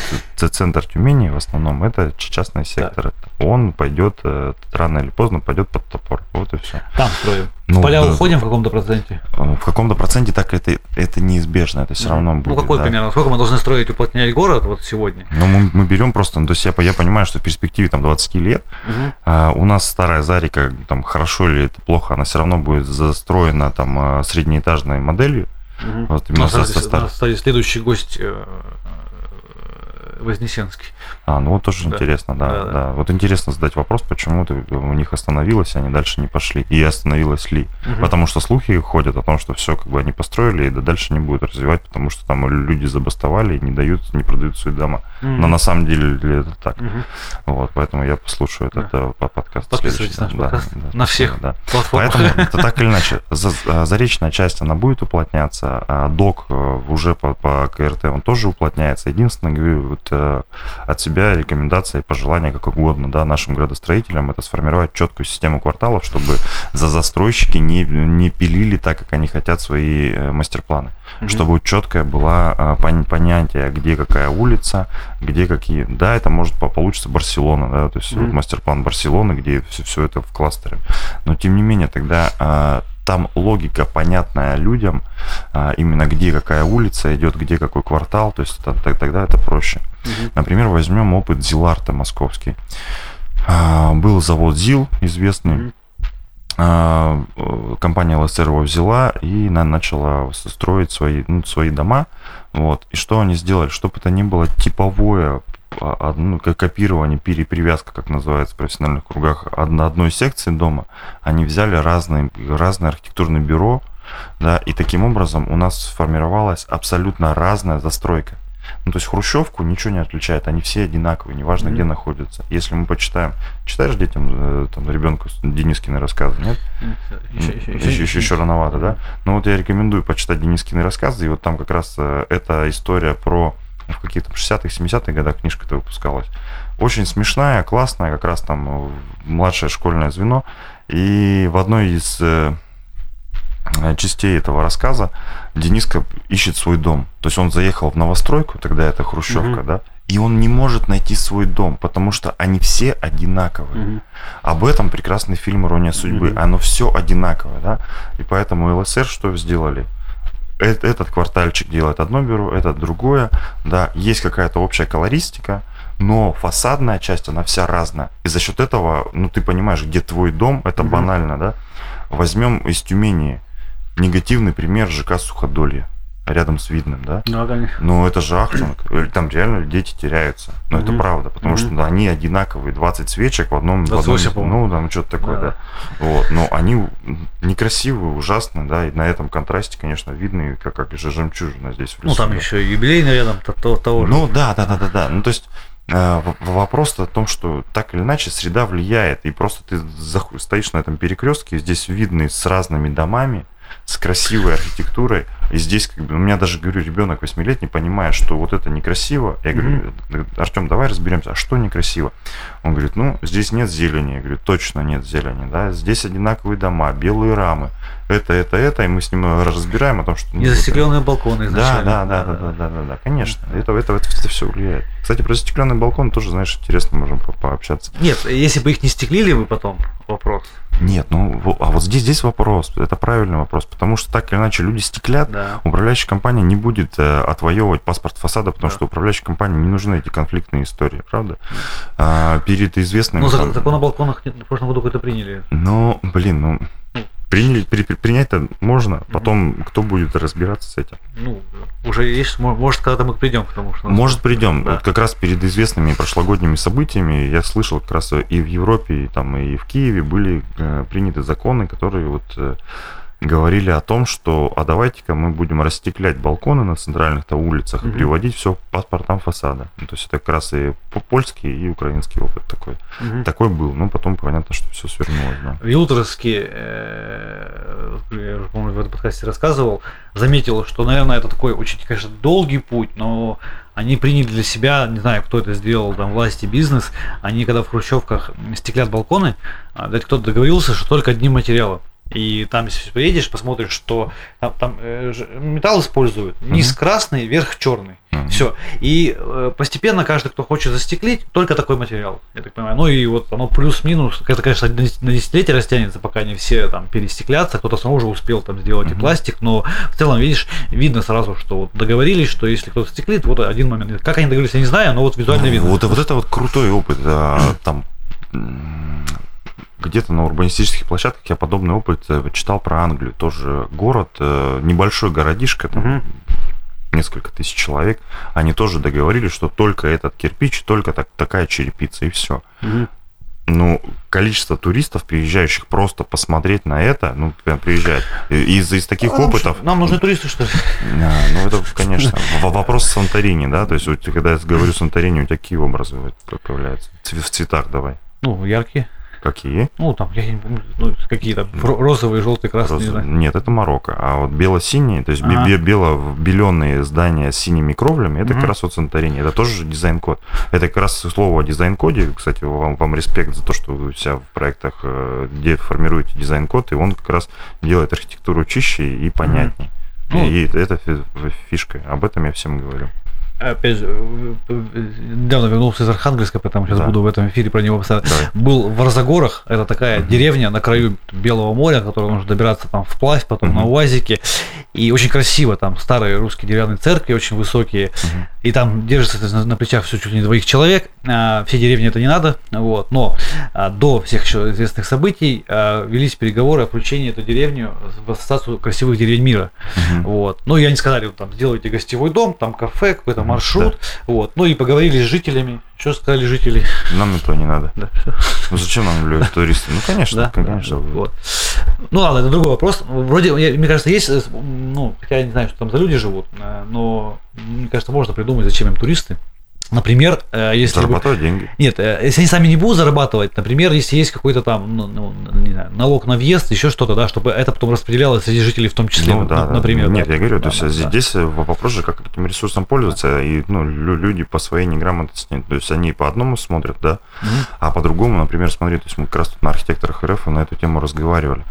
центр Тюмени в основном это частный сектор. Он пойдет э, рано или поздно пойдет под топор. Вот и все. Там строим. Ну, в поля да. уходим в каком-то проценте. В каком-то проценте так это, это неизбежно, это все равно будет. Ну, какой да. примерно? Сколько мы должны строить, уплотнять город вот сегодня? Ну, мы, мы берем просто, ну, то есть я, я понимаю, что в перспективе там 20 лет а, у нас старая Зарика, там хорошо или это плохо, она все равно будет застроена там а, среднеэтажной моделью. Мгм. Вот У именно нас, со- со у нас, кстати, следующий гость э, э, Вознесенский. А, ну вот тоже Да. интересно, да, Да, да, да. Вот интересно задать вопрос, почему ты у них остановилось, они дальше не пошли. И остановилась ли? Мгм. Потому что слухи ходят о том, что все как бы они построили, и да дальше не будут развивать, потому что там люди забастовали и не дают, не продают свои дома. Мгм. Но на самом деле ли это так. Мгм. Вот, поэтому я послушаю Да. этот э, по- подкаст. Подписывайтесь на наш Да, подкаст да, на всех да. платформах. Поэтому [laughs] это так или иначе, за- а, заречная часть, она будет уплотняться, а док э, уже по, по КРТ, он тоже уплотняется. Единственное, говорю, вот э, от себя рекомендация и пожелания, как угодно, да, нашим градостроителям, это сформировать четкую систему кварталов, чтобы за застройщики не, не пилили так, как они хотят свои э, мастер-планы. Мгм. Чтобы четкое было а, пон- понятие, где какая улица, где какие. Да, это может по- получиться Барселона, да, то есть Мгм. вот мастер-план Барселоны, где все, все это в кластере. Но тем не менее, тогда а, там логика понятная людям, а, именно где какая улица идет, где какой квартал, то есть тогда это проще. Мгм. Например, возьмем опыт Зиларта московский. Был завод ЗИЛ известный, Мгм. А, э, компания ЛСР его взяла и на- начала строить свои, ну, свои дома. Вот. И что они сделали? Чтобы это не было типовое а, ну, копирование, перепривязка, как называется в профессиональных кругах, одно- одной секции дома, они взяли разные, разные архитектурные бюро, да, и таким образом у нас сформировалась абсолютно разная застройка. Ну, то есть хрущевку ничего не отличает, они все одинаковые, неважно, Мгм. где находятся. Если мы почитаем, читаешь детям, э, там, ребенку Денискины рассказы, нет? Еще- еще- Еще, еще, еще рановато, да? Ну вот я рекомендую почитать Денискины рассказы, и вот там как раз э, эта история про в каких-то 60-х, 70-х годах книжка-то выпускалась. Очень смешная, классная, как раз там э, младшее школьное звено. И в одной из частей этого рассказа Дениска ищет свой дом. То есть он заехал в новостройку, тогда это Хрущевка, Мгм. да, и он не может найти свой дом, потому что они все одинаковые. Мгм. Об этом прекрасный фильм «Ирония судьбы». Мгм. Оно все одинаковое, да? И поэтому ЛСР что сделали? Э- Этот квартальчик делает одно бюро, этот другое, да, есть какая-то общая колористика, но фасадная часть, она вся разная. И за счет этого, ну, ты понимаешь, где твой дом, это Мгм. банально, да? Возьмем из Тюмени негативный пример ЖК Суходолье, рядом с Видным, да? Да, конечно. Ну, это же Ахтунг. Э, Там реально дети теряются. Но это Мгм. правда, потому Мгм. что да, они одинаковые. 20 свечек в одном... в одном 28, по-моему. ну, там что-то такое, Да. да. Вот. Но они некрасивые, ужасные, да. И на этом контрасте, конечно, видны, как, как же жемчужина здесь в Ну, лесу, там да. еще и юбилейный рядом то- то- того же. Ну, да, да, да, да, да. Ну, то есть э, вопрос о том, что так или иначе среда влияет, и просто ты стоишь на этом перекрестке, здесь видны с разными домами, с красивой архитектурой, и здесь, как бы, у меня даже, говорю, ребенок восьмилетний понимает, что вот это некрасиво. Я говорю, Артем, давай разберемся, а что некрасиво? Он говорит, ну, здесь нет зелени. Я говорю, точно нет зелени, да, здесь одинаковые дома, белые рамы, это, это, это, и мы с ним разбираем о том, что... это- Незастекленные балконы да, изначально. да, да, да, да, да, да, да, конечно. Это, это, это, все влияет. Кстати, про застекленный балкон тоже, знаешь, интересно можем по- пообщаться. Нет, если бы их не стеклили бы потом, вопрос. Нет, ну, а вот здесь, здесь вопрос, это правильный вопрос, потому что так или иначе люди стеклят, Да. управляющая компания не будет э, отвоевывать паспорт фасада, потому Да. что управляющей компании не нужны эти конфликтные истории, правда? А, перед известными... Ну, за- там- закон о балконах в прошлом году какой-то приняли. Ну, блин, ну, приняли, при- при- принять-то можно, потом кто будет разбираться с этим? Ну, уже есть, мо- может, когда-то мы придем к тому, что... Может, придем. Да. Вот как раз перед известными прошлогодними событиями я слышал как раз и в Европе, и, там, и в Киеве были э, приняты законы, которые вот э, говорили о том, что а давайте-ка мы будем растеклять балконы на центральных-то улицах и Мгм. приводить все к паспортам фасада. Ну, то есть это как раз и по- польский, и украинский опыт такой. Мгм. Такой был. Ну, потом понятно, что все свернулось, да. Елуторовске, э, я уже, по-моему, в этом подкасте рассказывал, заметил, что, наверное, это такой очень, конечно, долгий путь, но они приняли для себя, не знаю, кто это сделал, там, власти, бизнес, они, когда в хрущевках стеклят балконы, а, кто-то договорился, что только одним материалом. И там, если поедешь, посмотришь, что там, там, э, металл используют, низ Мгм. красный, верх черный. Мгм. Все. И э, постепенно каждый, кто хочет застеклить, только такой материал, я так понимаю. Ну и вот оно плюс-минус, это, конечно, на дес- на десятилетие растянется, пока не все там перестеклятся, кто-то сам уже успел там сделать и Мгм. пластик, но в целом, видишь, видно сразу, что вот договорились, что если кто-то стеклит, вот один момент. Как они договорились, я не знаю, но вот визуально Ну, видно. Вот, вот это вот крутой опыт. а, Там где-то на урбанистических площадках я подобный опыт э, читал про Англию. Тоже город, э, небольшой городишко, там Мгм. несколько тысяч человек. Они тоже договорились, что только этот кирпич, только так, такая черепица, и все. Мгм. Ну, количество туристов, приезжающих просто посмотреть на это, ну, прям приезжать. И Из, из таких А нам опытов... Нам нужны туристы, что ли? А, ну, это, конечно, вопрос Санторини, да? То есть, когда я говорю Санторини, у тебя какие образы появляются? В цветах давай. Ну, яркие. Какие? Ну, там, я не помню, ну, какие там, ро- розовые, желтые, красные, Розовые. знаю. Нет, это Марокко. А вот бело-синие, то есть Ага. бе- бело-беленые здания с синими кровлями, это Мгм. как раз вот Санторини. Это тоже же дизайн-код. Это как раз слово о дизайн-коде. Кстати, вам, вам респект за то, что вы себя в проектах, э, где формируете дизайн-код, и он как раз делает архитектуру чище и понятнее. Ну, и это фи- фишка. Об этом я всем говорю. Опять же, э, недавно вернулся из Архангельска, поэтому сейчас Да. буду в этом эфире про него. Давай. Был в Арзагорах, это такая Мгм. деревня на краю Белого моря, до которой нужно добираться там вплавь, потом Мгм. на УАЗике. И очень красиво, там старые русские деревянные церкви, очень высокие. Мгм. И там держится на, на плечах все чуть ли не двоих человек. А, все деревни это не надо. Вот. Но а, до всех еще известных событий а, велись переговоры о включении эту деревню в ассоциацию красивых деревень мира. Мгм. Вот. Ну, и они сказали, вот там, сделайте гостевой дом, там кафе, какой-то Маршрут. Вот. Ну, и поговорили с жителями. Что сказали жители? Нам это не надо. Да. Ну зачем нам люди, туристы? Ну, конечно, Да, конечно. да, вот. Ну ладно, это другой вопрос. Вроде, мне кажется, есть, э, ну, хотя я не знаю, что там за люди живут, э, но мне кажется, можно придумать, зачем им туристы. Например, э, если Зарабатывать деньги. Нет, э, если они сами не будут зарабатывать, например, если есть какой-то там, ну, ну, не знаю, налог на въезд, еще что-то, да, чтобы это потом распределялось среди жителей в том числе, Ну, да, да. например. Нет, да. я говорю, Да, то есть да, здесь, да. вопрос же, как этим ресурсом пользоваться, и ну, лю- люди по своей неграмотности, то есть они по одному смотрят, да, Мгм. а по-другому, например, смотри, то есть мы как раз тут на архитекторах РФ на эту тему разговаривали,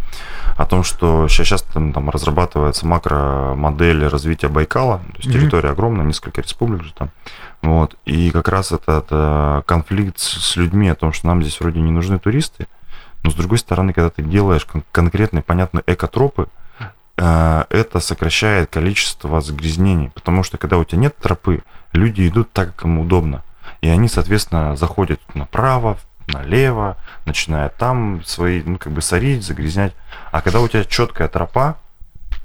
о том, что сейчас, сейчас там, там разрабатывается макромодель развития Байкала, то есть Мгм. территория огромная, несколько республик же там, Вот. И как раз этот конфликт с, людьми о том, что нам здесь вроде не нужны туристы, но с другой стороны, когда ты делаешь кон- конкретные, понятные экотропы, э, это сокращает количество загрязнений, потому что когда у тебя нет тропы, люди идут так, как им удобно. И они, соответственно, заходят направо, налево, начинают там свои, ну, как бы сорить, загрязнять. А когда у тебя четкая тропа,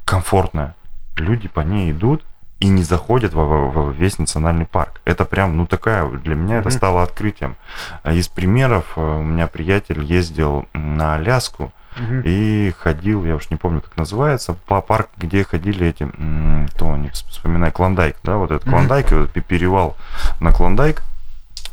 комфортная, люди по ней идут и не заходят во, во- весь национальный парк. Это прям, ну, такая, для меня это Мгм. стало открытием. А Из примеров, э, у меня приятель ездил на Аляску, Мгм. и ходил, я уж не помню, как называется, по парк, где ходили эти, м, кто не вс- вспоминаю, Клондайк, да, вот этот Мгм. Клондайк, вот пе- перевал на Клондайк,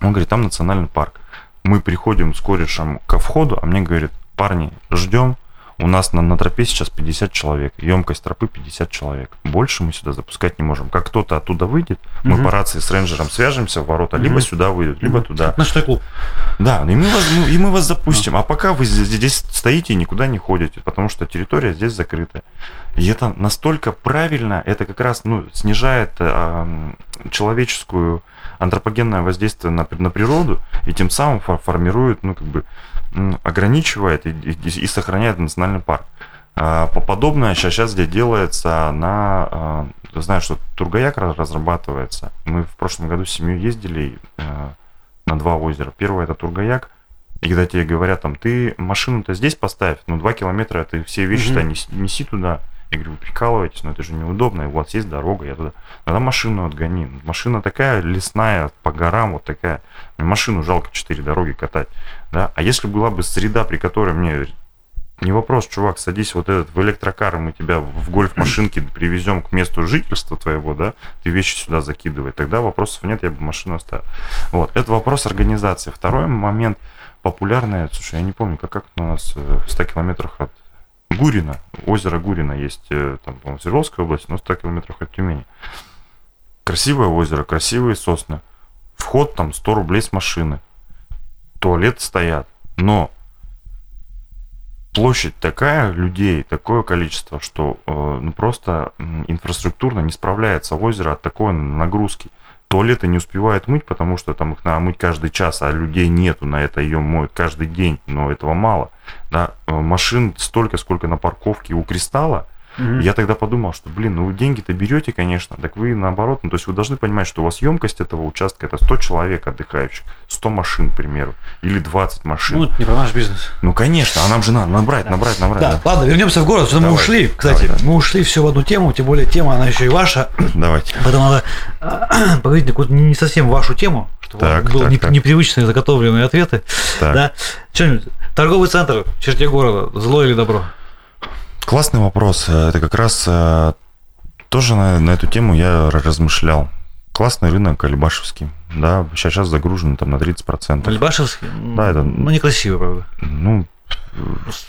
он говорит, там национальный парк. Мы приходим с корешем ко входу, а мне говорит, парни, ждем, у нас на, на тропе сейчас 50 человек, емкость тропы 50 человек. Больше мы сюда запускать не можем. Как кто-то оттуда выйдет, мы Мгм. по рации с рейнджером свяжемся в ворота, либо Мгм. сюда выйдут, либо Мгм. туда. Ночной клуб. Да, и мы вас, и мы вас запустим. А пока вы здесь, здесь стоите и никуда не ходите, потому что территория здесь закрыта. И это настолько правильно, это как раз ну, снижает эм, человеческую антропогенное воздействие на, на природу и тем самым фор- формирует, ну, как бы, ограничивает и, и- и сохраняет национальный парк. А, по- Подобное сейчас здесь делается на... а, Знаю, что Тургаяк раз- разрабатывается. Мы в прошлом году с семьей ездили э, на два озера. Первое это Тургаяк. И когда тебе говорят, там, ты машину-то здесь поставь, ну, два километра, ты все вещи-то Мгм. неси, неси туда. Я говорю, вы прикалываетесь, но это же неудобно, и у вас есть дорога, я туда. Тогда машину отгони. Машина такая лесная, по горам вот такая. Машину жалко четыре дороги катать. Да? А если была бы среда, при которой мне не вопрос, чувак, садись вот этот в электрокар, и мы тебя в гольф-машинке [clears throat] привезем к месту жительства твоего, да, ты вещи сюда закидывай, тогда вопросов нет, я бы машину оставил. Вот, это вопрос организации. Второй момент популярный, слушай, я не помню, как, как у нас э, в 100 километрах от Гурина, озеро Гурина есть, э, там, по-моему, в Свердловской области, но в 100 километрах от Тюмени. Красивое озеро, красивые сосны. Вход там 100 рублей с машины. Туалеты стоят. Но площадь такая людей, такое количество, что э, ну, просто инфраструктурно не справляется озеро от такой нагрузки. Туалеты не успевают мыть, потому что там их надо мыть каждый час, а людей нету на это, ее моют каждый день, но этого мало. Да? Э, Машин столько, сколько на парковке у Кристалла, Мгм. я тогда подумал, что, блин, ну деньги-то берете, конечно, так вы наоборот, ну то есть вы должны понимать, что у вас емкость этого участка это 100 человек отдыхающих, 100 машин, к примеру, или 20 машин. Ну, Ну, это не про наш бизнес. конечно, а нам же надо набрать, набрать, набрать. Да, да. ладно, вернемся в город, что мы ушли. Кстати, давай, да. мы ушли все в одну тему, тем более тема, она еще и ваша. Давайте. Поэтому надо а, [clears throat] поговорить на какую-то не совсем вашу тему, чтобы Так, было так, не- так. непривычные заготовленные ответы. Так. Да. Что-нибудь. Торговый центр в черте города. Зло или добро? Классный вопрос. Э, Это как раз э, тоже на, на эту тему я размышлял. Классный рынок Алибашевский. Да, сейчас, сейчас загружен там на 30%. Альбашевский? Да, это- Ну, некрасиво, правда. Ну,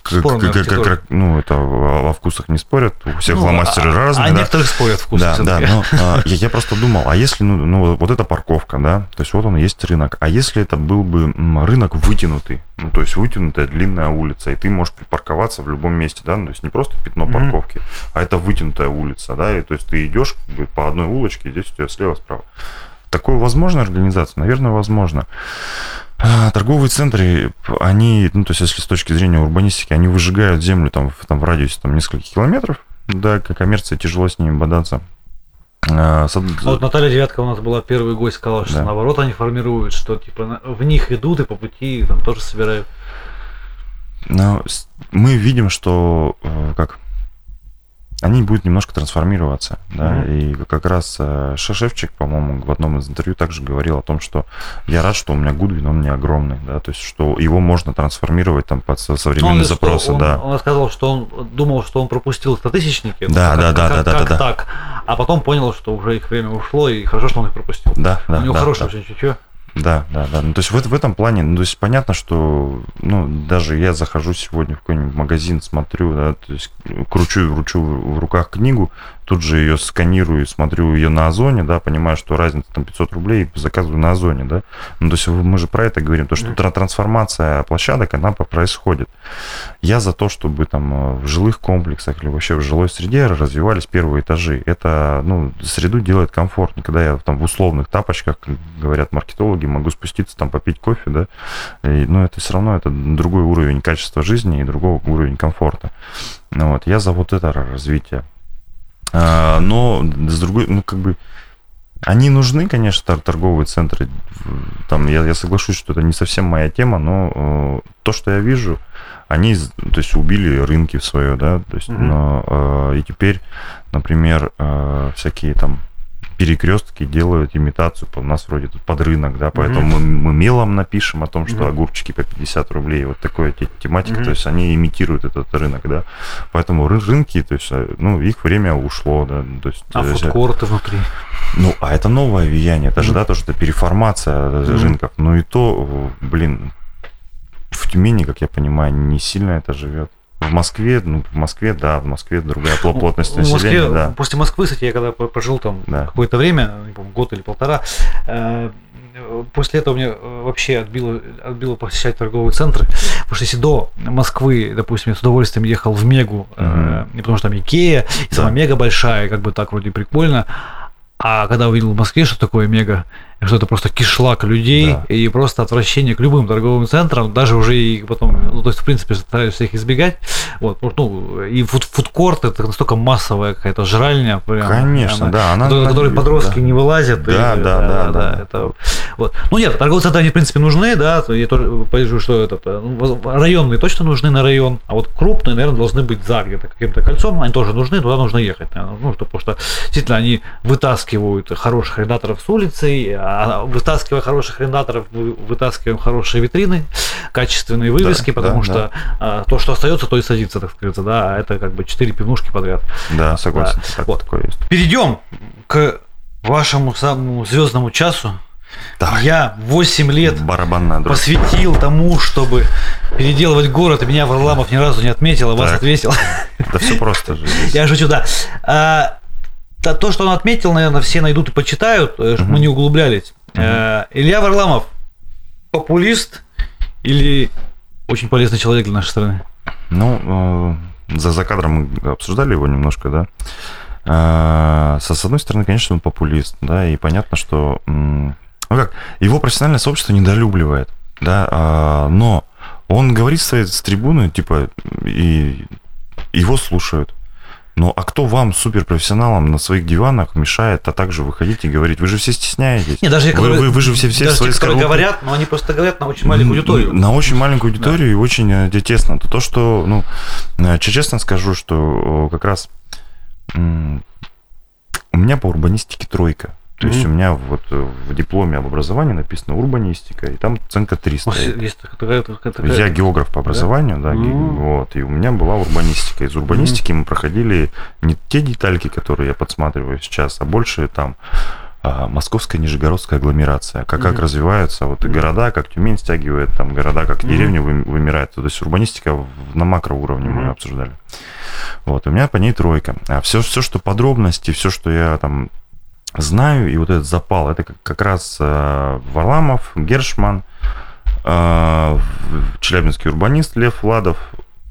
как, Спорная как- как- архитектура. как- ну, это во во вкусах не спорят, у всех Ну, фломастеры а- разные, А да. некоторых спорят вкус. Да, да, но а, я, я просто думал, а если, ну, ну, вот эта парковка, да, то есть вот он есть рынок, а если это был бы рынок вытянутый, ну, то есть вытянутая длинная улица, и ты можешь припарковаться в любом месте, да, ну, то есть не просто пятно Мгм. парковки, а это вытянутая улица, да, и то есть ты идешь как бы, по одной улочке, и здесь у тебя слева-справа. Такое возможно организация? Наверное, возможно. А, Торговые центры, они, ну, то есть, если с точки зрения урбанистики, они выжигают землю там, в, там, в радиусе там, нескольких километров, да, как коммерция тяжело с ними бодаться. А, с А Вот Наталья Девятка у нас была первый гость, сказала, что Да. наоборот они формируют, что типа в них идут и по пути там тоже собирают. Но мы видим, что э, как они будут немножко трансформироваться, да, Мгм. и как раз э, Шашевчик, по-моему, в одном из интервью также говорил о том, что я рад, что у меня Гудвин, он не огромный, да, то есть, что его можно трансформировать там под со- Ну, он современные что запросы, он, да. Он сказал, что он думал, что он пропустил стотысячники. ну, Да, как- да, да, как- да, да, как да, так. А потом понял, что уже их время ушло, и хорошо, что он их пропустил. Да, да, У него да, хорошее да. очень. Да, да, да. Ну, то есть в, в этом плане, ну, то есть понятно, что, ну, даже я захожу сегодня в какой-нибудь магазин, смотрю, да, то есть кручу, кручу в руках книгу, тут же ее сканирую, смотрю ее на Озоне, да, понимаю, что разница там 500 рублей, заказываю на Озоне, да. Ну, то есть мы же про это говорим, то, что mm-hmm. трансформация площадок, она происходит. Я за то, чтобы там э, в жилых комплексах или вообще в жилой среде развивались первые этажи. Это, ну, среду делает комфортно. Когда я там в условных тапочках, как говорят маркетологи, могу спуститься там попить кофе, да, и, но это все равно это другой уровень качества жизни и другой уровень комфорта. Ну, вот, я за вот это развитие. А, но с другой, ну, как бы, они нужны, конечно, торговые центры. Там, я, я соглашусь, что это не совсем моя тема, но э, то, что я вижу, они, то есть, убили рынки свое, да, то есть, mm-hmm. но, э, и теперь, например, э, всякие там перекрестки делают имитацию, у нас вроде тут под рынок, да, поэтому mm-hmm. мы, мы мелом напишем о том, что mm-hmm. огурчики по 50 рублей, вот такой тематика, mm-hmm. то есть они имитируют этот рынок, да, поэтому рынки, то есть, э, ну, их время ушло, да, то есть... А э, фудкорты внутри? Ну, а это новое влияние, это mm-hmm. же, да, то, что это переформация mm-hmm. рынков, ну и то, блин, в Тюмени, как я понимаю, не сильно это живет. В Москве, ну, в Москве, да, в Москве другая плотность населения, Москве, да. После Москвы, кстати, я когда пожил там да. какое-то время, не помню, год или полтора, э, после этого мне э, вообще отбило, отбило посещать торговые центры, потому что если до Москвы, допустим, я с удовольствием ехал в Мегу, э, потому что там Икея, и сама Мега большая, как бы так вроде прикольно, а когда увидел в Москве, что такое Мега, что это просто кишлак людей да. и просто отвращение к любым торговым центрам, даже уже и потом, ну, то есть, в принципе, стараешься их избегать. Вот, ну, и фуд фудкорт это настолько массовая какая-то жральня. Прям, Конечно, она, да. Она, которой, которой подростки да. не вылазят. Да, и, да, да, да, да. Это, вот. Ну нет, торговые центры, они, в принципе, нужны, да, я тоже понимаю, что это, ну, районные точно нужны на район, а вот крупные, наверное, должны быть за где-то каким-то кольцом, они тоже нужны, туда нужно ехать, наверное, ну, что, потому что действительно они вытаскивают хороших арендаторов с улицы, вытаскивая хороших арендаторов, мы вытаскиваем хорошие витрины, качественные вывески, да, потому да, что да. то, что остается, то и садится, так сказать, да, а это как бы четыре пивнушки подряд. Да, согласен. Да. Так, вот. такое есть. Перейдем к вашему самому звездному часу. Давай. Я 8 лет Барабанная посвятил тому, чтобы переделывать город, и меня Варламов ни разу не отметил, а вас ответил. Да все просто же. [laughs] Я шучу, да. А, то, что он отметил, наверное, все найдут и почитают, чтобы угу. мы не углублялись. Угу. Илья Варламов популист или очень полезный человек для нашей страны? Ну, э, за, за кадром мы обсуждали его немножко, да. Э, со, с одной стороны, конечно, он популист, да, и понятно, что ну как, его профессиональное сообщество недолюбливает, да, а, но он говорит стоит с трибуны, типа, и его слушают. Ну, а кто вам, суперпрофессионалам, на своих диванах мешает, а также выходить и говорить? Вы же все стесняетесь. Не, даже которые, вы, вы же все, все даже свои те, которые говорят, но они просто говорят на очень маленькую аудиторию. На очень маленькую аудиторию да. и очень э, тесно. То, то, что, ну, э, честно скажу, что как раз у меня по урбанистике тройка. То есть у меня вот э, в дипломе об образовании написано урбанистика, и там оценка 300. Есть такая, такая, такая... Я географ по образованию, да, вот, и у меня была урбанистика. Из урбанистики мы проходили не те детальки, которые я подсматриваю сейчас, а больше там а, московская нижегородская агломерация, как, mm-hmm. как развиваются вот и города, как Тюмень стягивает, там города, как деревни вымирают. То есть урбанистика на макроуровне mm-hmm. мы обсуждали. Вот, у меня по ней тройка. А все, все, что подробности, все, что я там знаю, и вот этот запал, это как, как раз э, Варламов, Гершман, э, челябинский урбанист Лев Владов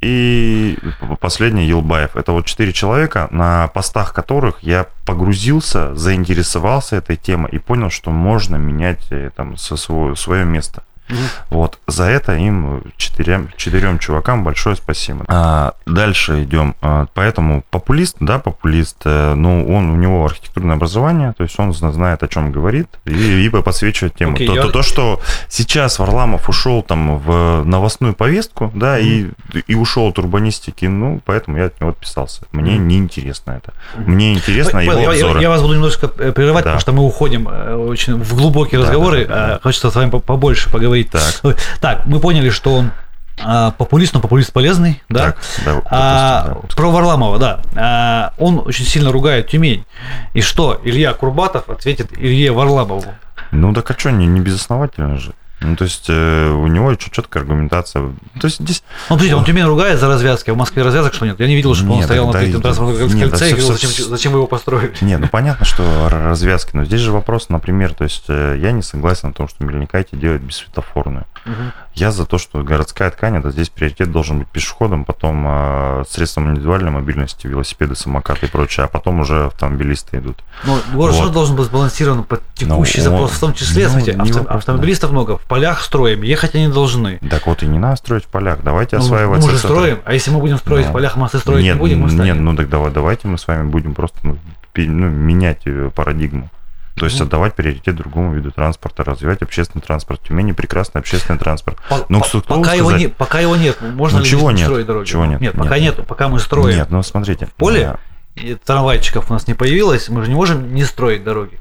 и последний Елбаев. Это вот четыре человека, на постах которых я погрузился, заинтересовался этой темой и понял, что можно менять э, там свое, свое место. Угу. Вот, за это им четырем, четырем чувакам большое спасибо. А, дальше идем. А, поэтому популист, да, популист, э, ну, он, у него архитектурное образование, то есть он знает, о чем говорит, и, и подсвечивает тему. Okay, то, я... то, то, что сейчас Варламов ушел там в новостную повестку, да, mm и, и ушел от урбанистики, ну, поэтому я от него отписался. Мне mm неинтересно это. Мне интересно его я, обзоры. Я, я вас буду немножко э, прерывать, да. потому что мы уходим э, очень в глубокие да, разговоры. Да, да, да. Хочется с вами побольше поговорить говорить. Так, так мы поняли, что он а, популист, но популист полезный, да. Так, да, допустим, а, да. Про Варламова, да. А, он очень сильно ругает Тюмень. И что Илья Курбатов ответит Илье Варламову? Ну так а что, не, не безосновательно же. Ну, то есть э, у него чет- четкая аргументация. То есть здесь... Ну, подождите, он Тюмень ругает за развязки, а в Москве развязок что нет? Я не видел, чтобы он Нет, стоял на третьем транспортном нет, да, кольце и говорил, зачем, зачем вы его построили? [laughs] Не, ну понятно, что развязки, но здесь же вопрос, например, то есть э, я не согласен о том, что Мельникайте делает бессветофорную. Мгм. Я за то, что городская ткань, это здесь приоритет должен быть пешеходом, потом э, средством индивидуальной мобильности, велосипеды, самокаты и прочее, а потом уже автомобилисты идут. Ну, город Вот. же должен быть сбалансирован под текущий Ну, запрос, он- в том числе, ну, смотрите, авто- вопрос, автомобилистов много, в полях строим, ехать они должны. Так вот и не надо строить в полях, давайте Ну, осваивать... мы же строим, а если мы будем строить Ну, в полях, мосты строить нет, не будем, мы Нет, станем. ну так давай, давайте мы с вами будем просто ну, ну, менять э, парадигму. То есть Ну. отдавать приоритет другому виду транспорта, развивать общественный транспорт. В Тюмени прекрасный общественный транспорт. По- Ну, по- пока, его не, пока его нет, можно Ну, ли чего нет? строить дороги? Чего нет? Нет, пока Нет. нет, пока мы строим. Нет, ну смотрите. поле? И трамвайчиков у нас не появилось, мы же не можем не строить дороги.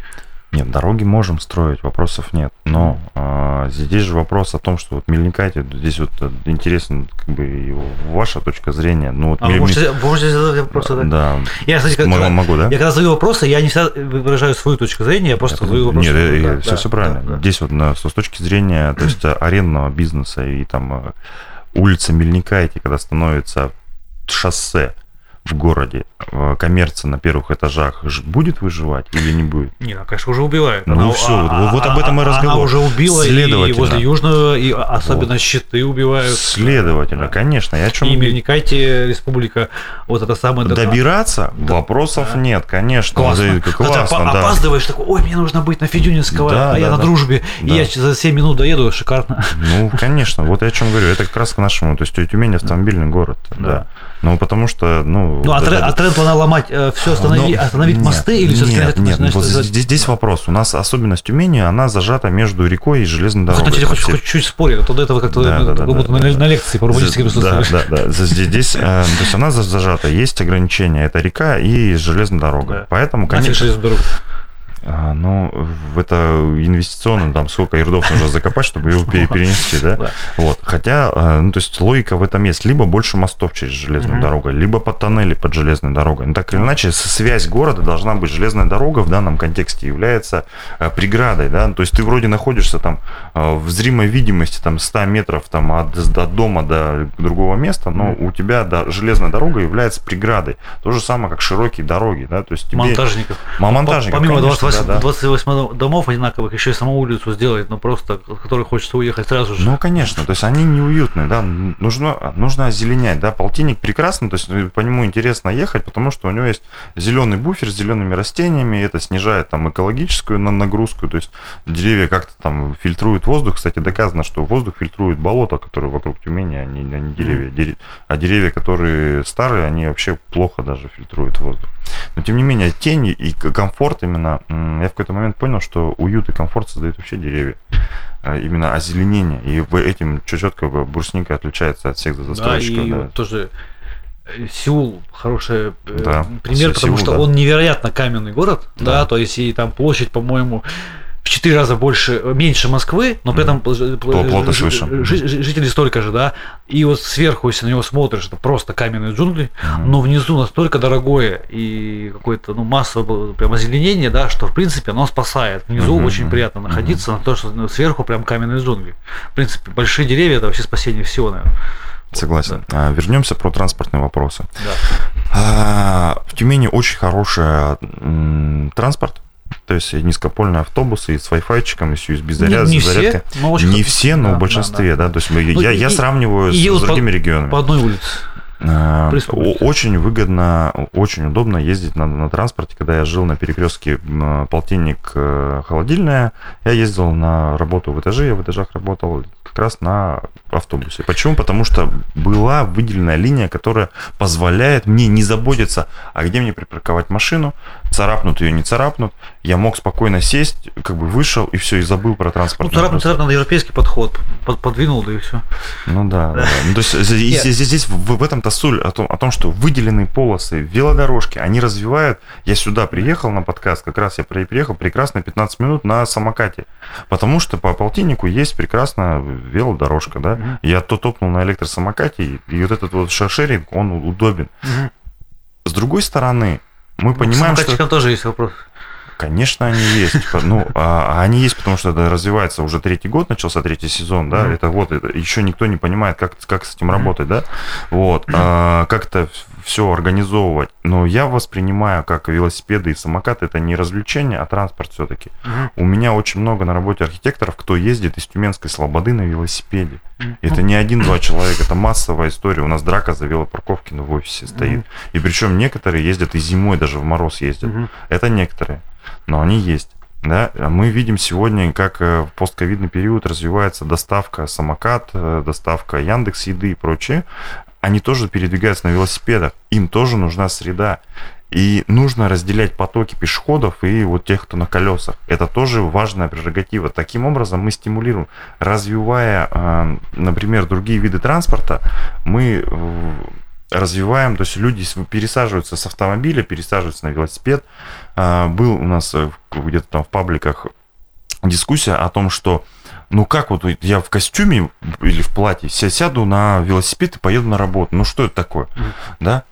Нет, дороги можем строить, вопросов нет. Но а, здесь же вопрос о том, что вот Мельникайте, здесь вот э, интересно, как бы и ваша точка зрения. Ну, вот А вы Мель- можете, вы можете задать вопрос? задать? Да, Я, кстати, как- могу, могу, да? я когда задаю вопросы, я не всегда выражаю свою точку зрения, я просто задаю вопросы. Нет, э, Да, э, все, да, все правильно. да, да. Здесь вот на- с точки зрения, то есть э, арендного бизнеса и там э, улица Мельникайте, когда становится шоссе в городе, э, коммерция на первых этажах будет выживать или не будет? Не, она, конечно, уже убивает. Ну Она- всё, а- вот- вот об этом и а- Она разговор. уже убила и возле Южного, и особенно щиты убивают. Следовательно, Да. конечно, я о чем И Мельникайте, республика, вот это самое... Добираться Да. вопросов Да. нет, конечно. Классно. Да, классно, да. опаздываешь, такой, ой, мне нужно быть на Федюнинского, Да, а я да, на да. дружбе, и Да. я за 7 минут доеду, шикарно. Ну, конечно, вот я о чем говорю. Это как раз к нашему, то есть Тюмень автомобильный город, да. Да. Ну, потому что, ну... Ну, а, это- а тренд плана ломать все, останови, Но- остановить нет, мосты или все-таки Нет, нет, значит, вот здесь, здесь вопрос. У нас особенность Тюмени, она зажата между рекой и железной дорогой. хоть, Все- хоть чуть спорили, а то до этого как-то Да, ну, да, да, да, на, да. на лекции по урбанистике Да, да, да. Здесь, э, то есть она за- зажата. Есть ограничения. Это река и железная дорога. Да. Поэтому, конечно. А, ну, в это инвестиционно, там, сколько ярдов нужно закопать, чтобы его пере- перенести, да? Да. Вот. Хотя, э, ну, то есть логика в этом есть. Либо больше мостов через железную дорогу, либо под тоннели под железной дорогой. Ну, так или иначе, связь города должна быть. Железная дорога в данном контексте является э, преградой, да? То есть ты вроде находишься там э, в зримой видимости, там, 100 метров там, от, от дома до другого места, но у тебя да, железная дорога является преградой. То же самое, как широкие дороги, да? То есть тебе... Монтажников. Монтажников, Помимо конечно, 28, да, да. 28 домов одинаковых, еще и саму улицу сделать, ну просто, с которой хочется уехать сразу же. Ну, конечно, то есть они неуютные, да, нужно, нужно озеленять, да, полтинник прекрасно, то есть ну, по нему интересно ехать, потому что у него есть зеленый буфер с зелеными растениями, это снижает там экологическую на- нагрузку, то есть деревья как-то там фильтруют воздух, кстати, доказано, что воздух фильтрует болото, которые вокруг Тюмени, а не, а не деревья, Дере- а деревья, которые старые, они вообще плохо даже фильтруют воздух. Но тем не менее, тень и комфорт именно, я в какой-то момент понял, что уют и комфорт создают вообще деревья. А Именно озеленение. И этим четко брусника отличается от всех Да, застройщиков. и да. вот тоже э, Сеул хороший э, Да, пример, Се- потому Сеул, что да. он невероятно каменный город, да. Да. то есть и там площадь, по-моему, четыре раза больше, меньше Москвы, но при этом пл- пл- плотность жи- выше. жи- жи- жителей столько же, да. И вот сверху, если на него смотришь, это просто каменные джунгли, но внизу настолько дорогое и какое-то ну, массовое прям озеленение, да, что в принципе оно спасает. Внизу очень приятно находиться, на то, что сверху прям каменные джунгли. В принципе, большие деревья это вообще спасение всего, наверное. Согласен. А, Вернемся про транспортные вопросы. Да. А, В Тюмени очень хороший м, транспорт. То есть низкопольные автобусы и с Wi-Fi, и с USB заряд, не, не зарядкой. все, но Не все, но да, в большинстве, да. То есть мы- Ну, я, и- я сравниваю и с, с другими регионами. По одной улице. А, Очень выгодно, очень удобно ездить на, на транспорте. Когда я жил на перекрестке полтинник э, холодильная, я ездил на работу в этаже, я в этажах работал как раз на автобусе. Почему? Потому что была выделенная линия, которая позволяет мне не заботиться, а где мне припарковать машину, царапнут ее, не царапнут. Я мог спокойно сесть, как бы вышел и все, и забыл про Ну, транспорт. царапнуть, царапнуть, надо европейский подход. Под, подвинул, да и все. Ну да. Ну, то есть здесь, здесь, здесь в, в этом-то соль о том, о том, что выделенные полосы, велодорожки, они развивают. Я сюда приехал на подкаст, как раз я при- приехал прекрасно 15 минут на самокате. Потому что по полтиннику есть прекрасно велодорожка, да. Я то топнул на электросамокате, и, и вот этот вот шершеринг, он удобен. С другой стороны, мы понимаем, С что... тоже есть вопрос. Конечно, они есть. Ну, а они есть, потому что это развивается уже третий год, начался третий сезон, да. Mm-hmm. Это вот это, еще никто не понимает, как, как с этим mm-hmm. работать, да. Вот. А, как это все организовывать. Но я воспринимаю как велосипеды и самокаты это не развлечение, а транспорт все-таки. Mm-hmm. У меня очень много на работе архитекторов, кто ездит из Тюменской Слободы на велосипеде. Mm-hmm. Это не один-два человека, это массовая история. У нас драка за велопарковки ну, в офисе стоит. Mm-hmm. И причем некоторые ездят и зимой даже в мороз ездят. Mm-hmm. Это некоторые но они есть. Да? Мы видим сегодня, как э, в постковидный период развивается доставка самокат, э, доставка Яндекс еды и прочее. Они тоже передвигаются на велосипедах. Им тоже нужна среда. И нужно разделять потоки пешеходов и вот тех, кто на колесах. Это тоже важная прерогатива. Таким образом мы стимулируем, развивая, э, например, другие виды транспорта, мы развиваем, то есть люди пересаживаются с автомобиля, пересаживаются на велосипед. А, был у нас э, где-то там в пабликах дискуссия о том, что ну как вот я в костюме или в платье сяду на велосипед и поеду на работу. Ну что это такое? Mm-hmm. Да?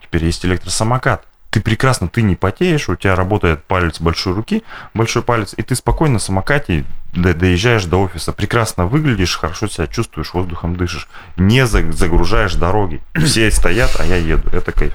Теперь есть электросамокат ты прекрасно, ты не потеешь, у тебя работает палец большой руки, большой палец, и ты спокойно на самокате доезжаешь до офиса, прекрасно выглядишь, хорошо себя чувствуешь, воздухом дышишь, не загружаешь дороги. Все стоят, а я еду. Это кайф.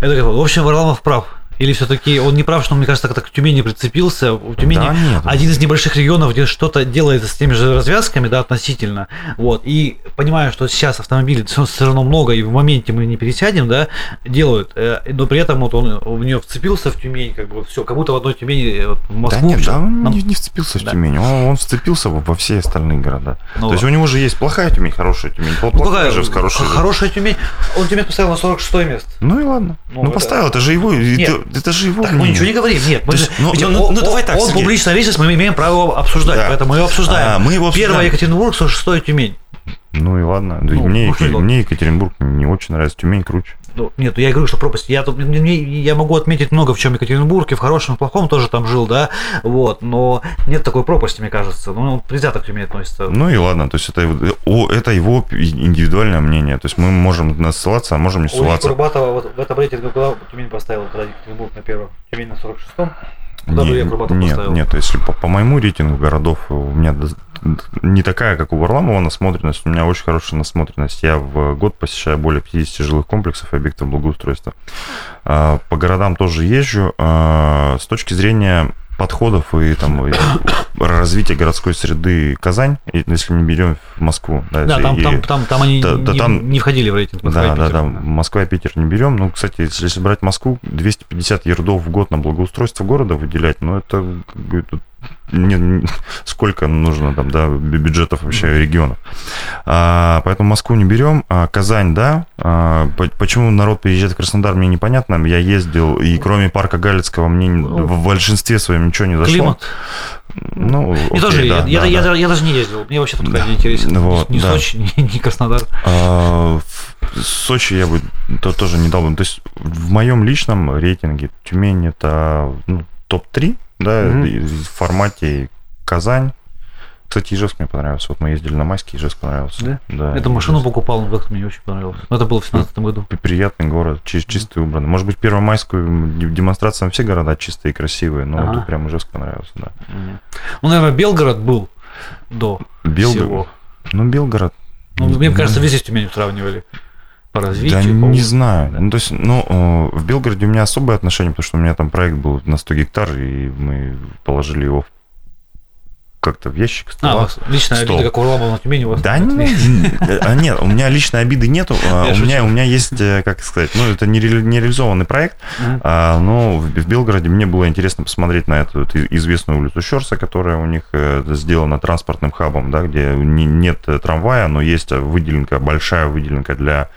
Это кайф. В общем, Варламов прав. Или все-таки он не прав, что, мне кажется, как-то к Тюмени прицепился. У Тюмени да, нет, один из небольших регионов, где что-то делается с теми же развязками, да, относительно. Вот. И понимаю, что сейчас автомобилей все равно много, и в моменте мы не пересядем, да, делают. Э, но при этом вот он в нее вцепился в Тюмень, как бы все, как будто в одной Тюмени э, вот, в Москву. Да нет, да, он нам... не, не вцепился да. в Тюмень, он, он вцепился во, во все остальные города. Ну, То есть у него же есть плохая Тюмень, хорошая Тюмень, плохая, плохая же хорошая. Хорошая Тюмень. Он Тюмень поставил на 46 место. Ну и ладно. Ну, ну это... поставил, это же его, нет. Это, же его. Так, мы ничего не говорим. Нет, мы есть, ну, ну, ну, ну, давай так. Он публичная личность, мы имеем право обсуждать, да. поэтому мы его обсуждаем. А, мы его обсуждаем. Первое Екатеринбург, 46 Тюмень. Ну и ладно. Ну, мне, мне Екатеринбург не очень нравится, Тюмень круче. Ну, нет, я говорю, что пропасть. Я, тут, я могу отметить много в чем Екатеринбург, и в хорошем, и в плохом тоже там жил, да, вот, но нет такой пропасти, мне кажется. Ну, предвзято к Тюмени относится. Ну и ладно, то есть это, это его индивидуальное мнение. То есть мы можем ссылаться, а можем не ссылаться. У Курбатова вот в этом рейтинге куда Тюмень поставил, когда Екатеринбург на первом, Тюмень на 46-м? Куда не, нет, поставил? нет, если по, по моему рейтингу городов у меня не такая, как у Варламова насмотренность, у меня очень хорошая насмотренность. Я в год посещаю более 50 жилых комплексов и объектов благоустройства. А, по городам тоже езжу. А, с точки зрения подходов и там и развития городской среды Казань, если мы берем в Москву. Да, да там, и, там, там, там они да, не, там, не входили в рейтинг Москва да, да, да, Москва и Питер не берем. Ну, кстати, если, брать Москву, 250 ярдов в год на благоустройство города выделять, ну, это, это не, сколько нужно там, да, бюджетов вообще регионов. А, поэтому Москву не берем, а Казань, да. А, почему народ приезжает в Краснодар, мне непонятно. Я ездил, и кроме парка Галицкого мне в большинстве своем ничего не зашло. Климат. Ну, окей, тоже, да, я, да, я, да. Я, я даже не ездил, мне вообще тут да. не интересен. Вот, ни да. Сочи, ни, [laughs] ни Краснодар. А, в Сочи я бы то, тоже не дал бы. То есть в моем личном рейтинге Тюмень это ну, топ-3 да, угу. в формате Казань. Кстати, Ижевск мне понравился. Вот мы ездили на Майский, Ижевск понравился. Да? Да. Эту машину Ижевск. покупал, но мне очень понравилось. Но это было в 2017 году. Приятный город, чистый, убранный. Может быть, Первомайскую демонстрацию все города чистые и красивые, но ага. тут прям Ижевск понравился, да. Ну, наверное, Белгород был до Белгород. всего. Ну, Белгород. Ну, мне кажется, весь Тюмень сравнивали по развитию? Да по не знаю. Да. Ну, то есть, ну, э, в Белгороде у меня особое отношение, потому что у меня там проект был на 100 гектар, и мы положили его в как-то в ящик стола. А, личная стол. обида, как у Варламова на Тюмени у вас? Да нет, а, нет, у меня личной обиды нету. А, у меня, у меня есть, э, как сказать, ну, это не, реализованный проект, а, но в, Белгороде мне было интересно посмотреть на эту известную улицу Щерса, которая у них э, сделана транспортным хабом, да, где нет трамвая, но есть выделенка, большая выделенка для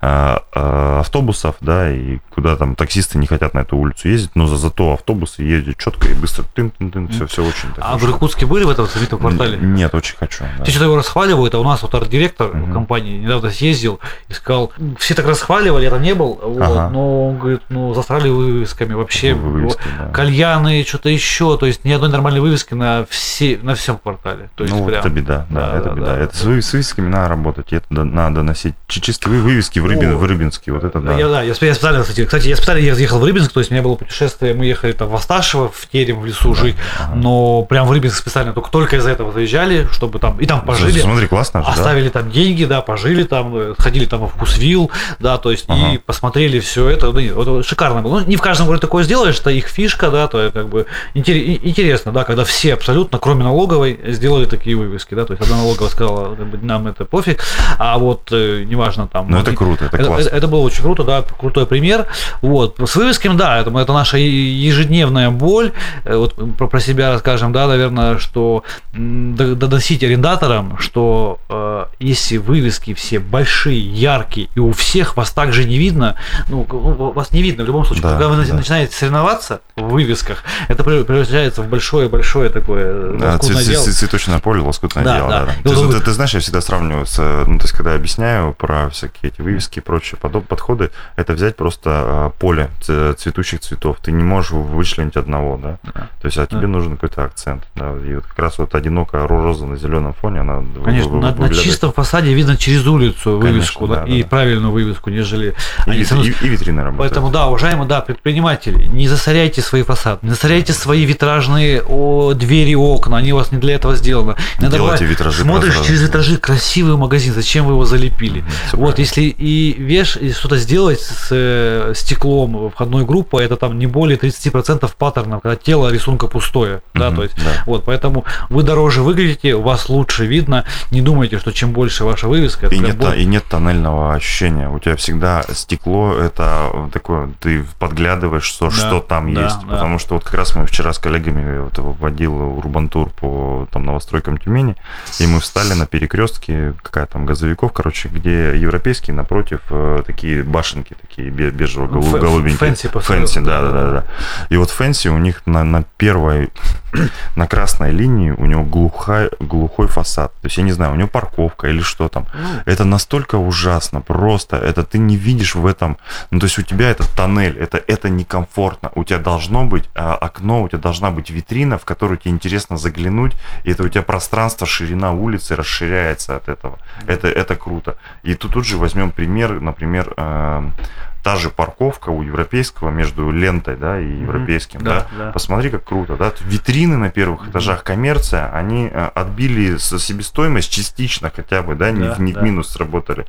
автобусов, да, и куда там таксисты не хотят на эту улицу ездить, но за, зато автобусы ездят четко и быстро, тын -тын -тын, все, все очень А в Иркутске были этом знаменитом квартале? Нет, очень хочу. да. Все что-то его расхваливают, а у нас вот арт-директор Мгм. компании недавно съездил и сказал, все так расхваливали, я там не был, вот, Ага. но он говорит, ну засрали вывесками вообще, Вывески, да. кальяны, что-то еще, то есть ни одной нормальной вывески на все, на всем квартале. То есть ну, вот прям- это беда, да, Да, это да, беда. да. это с, вы- с вывесками надо работать, это да- надо носить чи- чистые вы- вывески в, Рыбин, О. в Рыбинске, вот это да. Я, да, я, я специально, кстати, кстати, я специально ехал в Рыбинск, то есть у меня было путешествие, мы ехали там в Асташево, в терем, в лесу жить, ага. но прям в Рыбинск специально только, только из-за этого заезжали, чтобы там, и там пожили. Смотри, классно же, да? Оставили там деньги, да, пожили там, э, сходили там в вкусвилл, да, то есть и Ага. посмотрели все это, ну, нет, это шикарно было. Ну, не в каждом городе такое сделаешь, это их фишка, да, то как бы интере- и- интересно, да, когда все абсолютно, кроме налоговой, сделали такие вывески, да, то есть одна налоговая сказала, как бы, нам это пофиг, а вот э, неважно там. Ну, это круто, это это, классно. это было очень круто, да, крутой пример. Вот. С вывесками, да, это, это наша ежедневная боль. Э, Вот про, про себя расскажем, да, наверное, что д- доносить арендаторам, что э, если вывески все большие, яркие, и у всех вас также не видно, ну, ну, вас не видно в любом случае. Да, Когда вы да. начинаете соревноваться вывесках, это превращается в большое-большое такое Да, дело. цве- цветочное поле, лоскутное Да, дело. да. Да, да. И Ты, ты- ты знаешь, я всегда сравниваю с, э, ну, то есть, когда объясняю про всякие эти вывески и прочие подоб- подходы, это взять просто э, поле цветущих цветов. Ты не можешь вычленить одного, да. Да. То есть, а тебе Да. нужен какой-то акцент. Да. И вот как раз вот одинокая роза на зеленом фоне, она Конечно, вы- на, на выглядит. чистом фасаде видно через улицу Конечно, вывеску, да, да, и да. правильную вывеску, нежели И, они мной- и- и витрины работают. Поэтому, да, уважаемые, да, предприниматели, не засоряйте свои фасады, не засоряйте свои витражные о, двери, окна, они у вас не для этого сделаны. Иногда Делайте витражи Смотришь прозрачные. через витражи красивый магазин, зачем вы его залепили? Всё вот, если и веш, и что-то сделать с э, стеклом входной группы, это там не более 30% паттернов, когда тело рисунка пустое, да, Мгм, то есть, да. вот, поэтому вы дороже выглядите, вас лучше видно, не думайте, что чем больше ваша вывеска, И нет, бо- и нет тоннельного ощущения. У тебя всегда стекло, это такое, ты подглядываешь, что, Да, что там да, есть. Да. Потому что вот как раз мы вчера с коллегами вот, водил урбантур по там, новостройкам Тюмени, и мы встали на перекрестке, какая там газовиков, короче, где европейские напротив э, такие башенки, такие бе- бежево голубенькие. Fancy Fancy, да, да, да, да. И вот Fancy у них на, на первой, [clears throat] на красной линии у него глухой, глухой фасад. То есть я не знаю, у него парковка или что там. Это настолько ужасно, просто это ты не видишь в этом, ну то есть у тебя это тоннель, это, это некомфортно, у тебя должно быть а, окно, у тебя должна быть витрина, в которую тебе интересно заглянуть, и это у тебя пространство, ширина улицы расширяется от этого, это, это круто. И тут, тут же возьмем пример, например, э, та же парковка у европейского между лентой, да, и европейским, да, да, да. Посмотри, как круто, да? Витрины на первых этажах коммерция, они э, отбили себестоимость частично хотя бы, да, не, Да, в- не в да. минус сработали.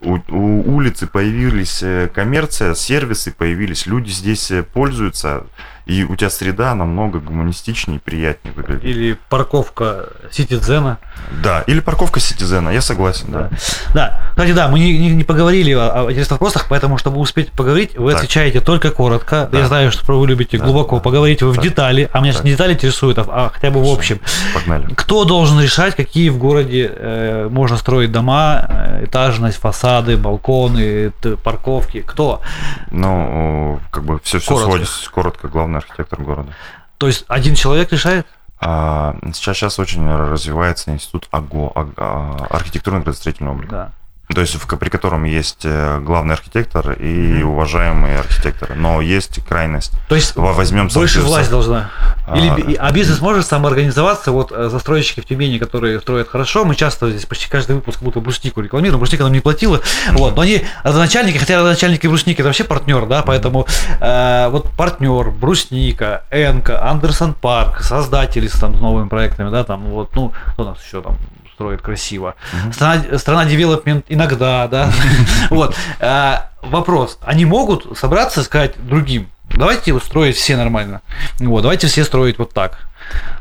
У, у улицы появились э, коммерция, сервисы появились, люди здесь э, пользуются, и у тебя среда намного гуманистичнее и приятнее выглядит. Или парковка Ситизена. Да, или парковка Ситизена, я согласен, да. Да, кстати, да, мы не, не- не поговорили о, о интересных вопросах, поэтому, чтобы успеть поговорить, вы Так. отвечаете только коротко. Да. Я знаю, что вы любите Да, глубоко поговорить, вы в Так. детали, а меня Так. не детали интересуют, а, а хотя бы в Всё, общем. Погнали. Кто должен решать, какие в городе э, можно строить дома, э, этажность, фасады, балконы, парковки? Кто? Ну, как бы все, все Коротко. сводится коротко, главный архитектор города. То есть один человек решает? А, сейчас, сейчас очень развивается институт АГО, а- а, архитектурно-градостроительный облик. Да. То есть, в, при котором есть э, главный архитектор и уважаемые архитекторы. Но есть крайность. То есть Во- Возьмем больше власть должна. Или, А, а бизнес может самоорганизоваться? Вот э, застройщики в Тюмени, которые строят хорошо, мы часто здесь почти каждый выпуск будто бруснику рекламируем, брусника нам не платила, вот, но они родоначальники, хотя родоначальники и брусники это вообще партнер, да, поэтому э, вот партнер, брусника, Энка, Андерсон Парк, создатели с там с новыми проектами, да, там вот, ну, кто у нас еще там строит красиво. Страна, страна девелопмент иногда, да. [laughs] Вот. А, Вопрос. Они могут собраться и сказать другим, давайте строить все нормально. Вот, давайте все строить вот так.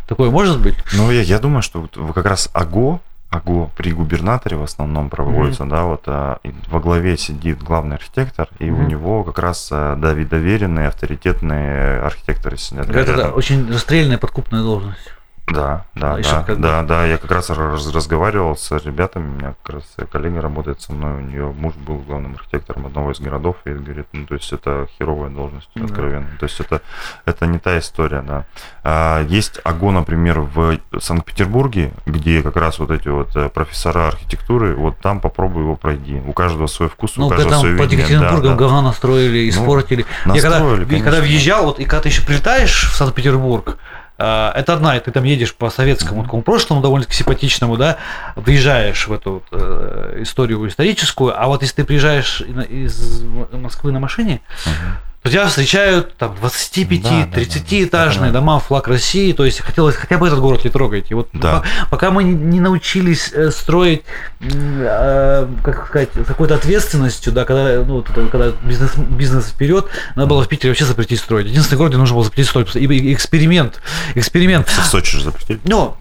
Такое может быть? Ну, я, я думаю, что вот как раз АГО, АГО при губернаторе в основном проводится, да, вот а, во главе сидит главный архитектор, и у Мгм. него как раз а, доверенные, авторитетные архитекторы сидят это рядом. очень расстрельная подкупная должность. Да, да, Еще да, да, да, я как раз раз- разговаривал с ребятами, у меня как раз коллега работает со мной, у нее муж был главным архитектором одного из городов, и говорит, ну, то есть это херовая должность, Да. откровенно, то есть это, это не та история, да. А, есть АГО, например, в Санкт-Петербурге, где как раз вот эти вот э, профессора архитектуры, вот там попробуй его пройди, у каждого свой вкус, Ну, у когда каждого там под видение, да, Екатеринбургом да. говна настроили, испортили. я когда, настроили, и когда конечно. въезжал, вот и когда ты еще прилетаешь в Санкт-Петербург, это одна, и ты там едешь по советскому такому прошлому, довольно-таки симпатичному, да, въезжаешь в эту вот, э, историю историческую, а вот если ты приезжаешь из Москвы на машине, Мгм. То тебя встречают там 25, Да, да, да, 30-этажные да. дома, флаг России, то есть хотелось хотя бы этот город не трогать. И вот Да. по- пока мы не научились э, строить, э, как сказать, какой-то ответственностью, да, когда, ну, когда бизнес, бизнес вперед, надо было в Питере вообще запретить строить. Единственный город, где нужно было запретить строить, и- эксперимент, эксперимент. В Сочи же запретили. Ну,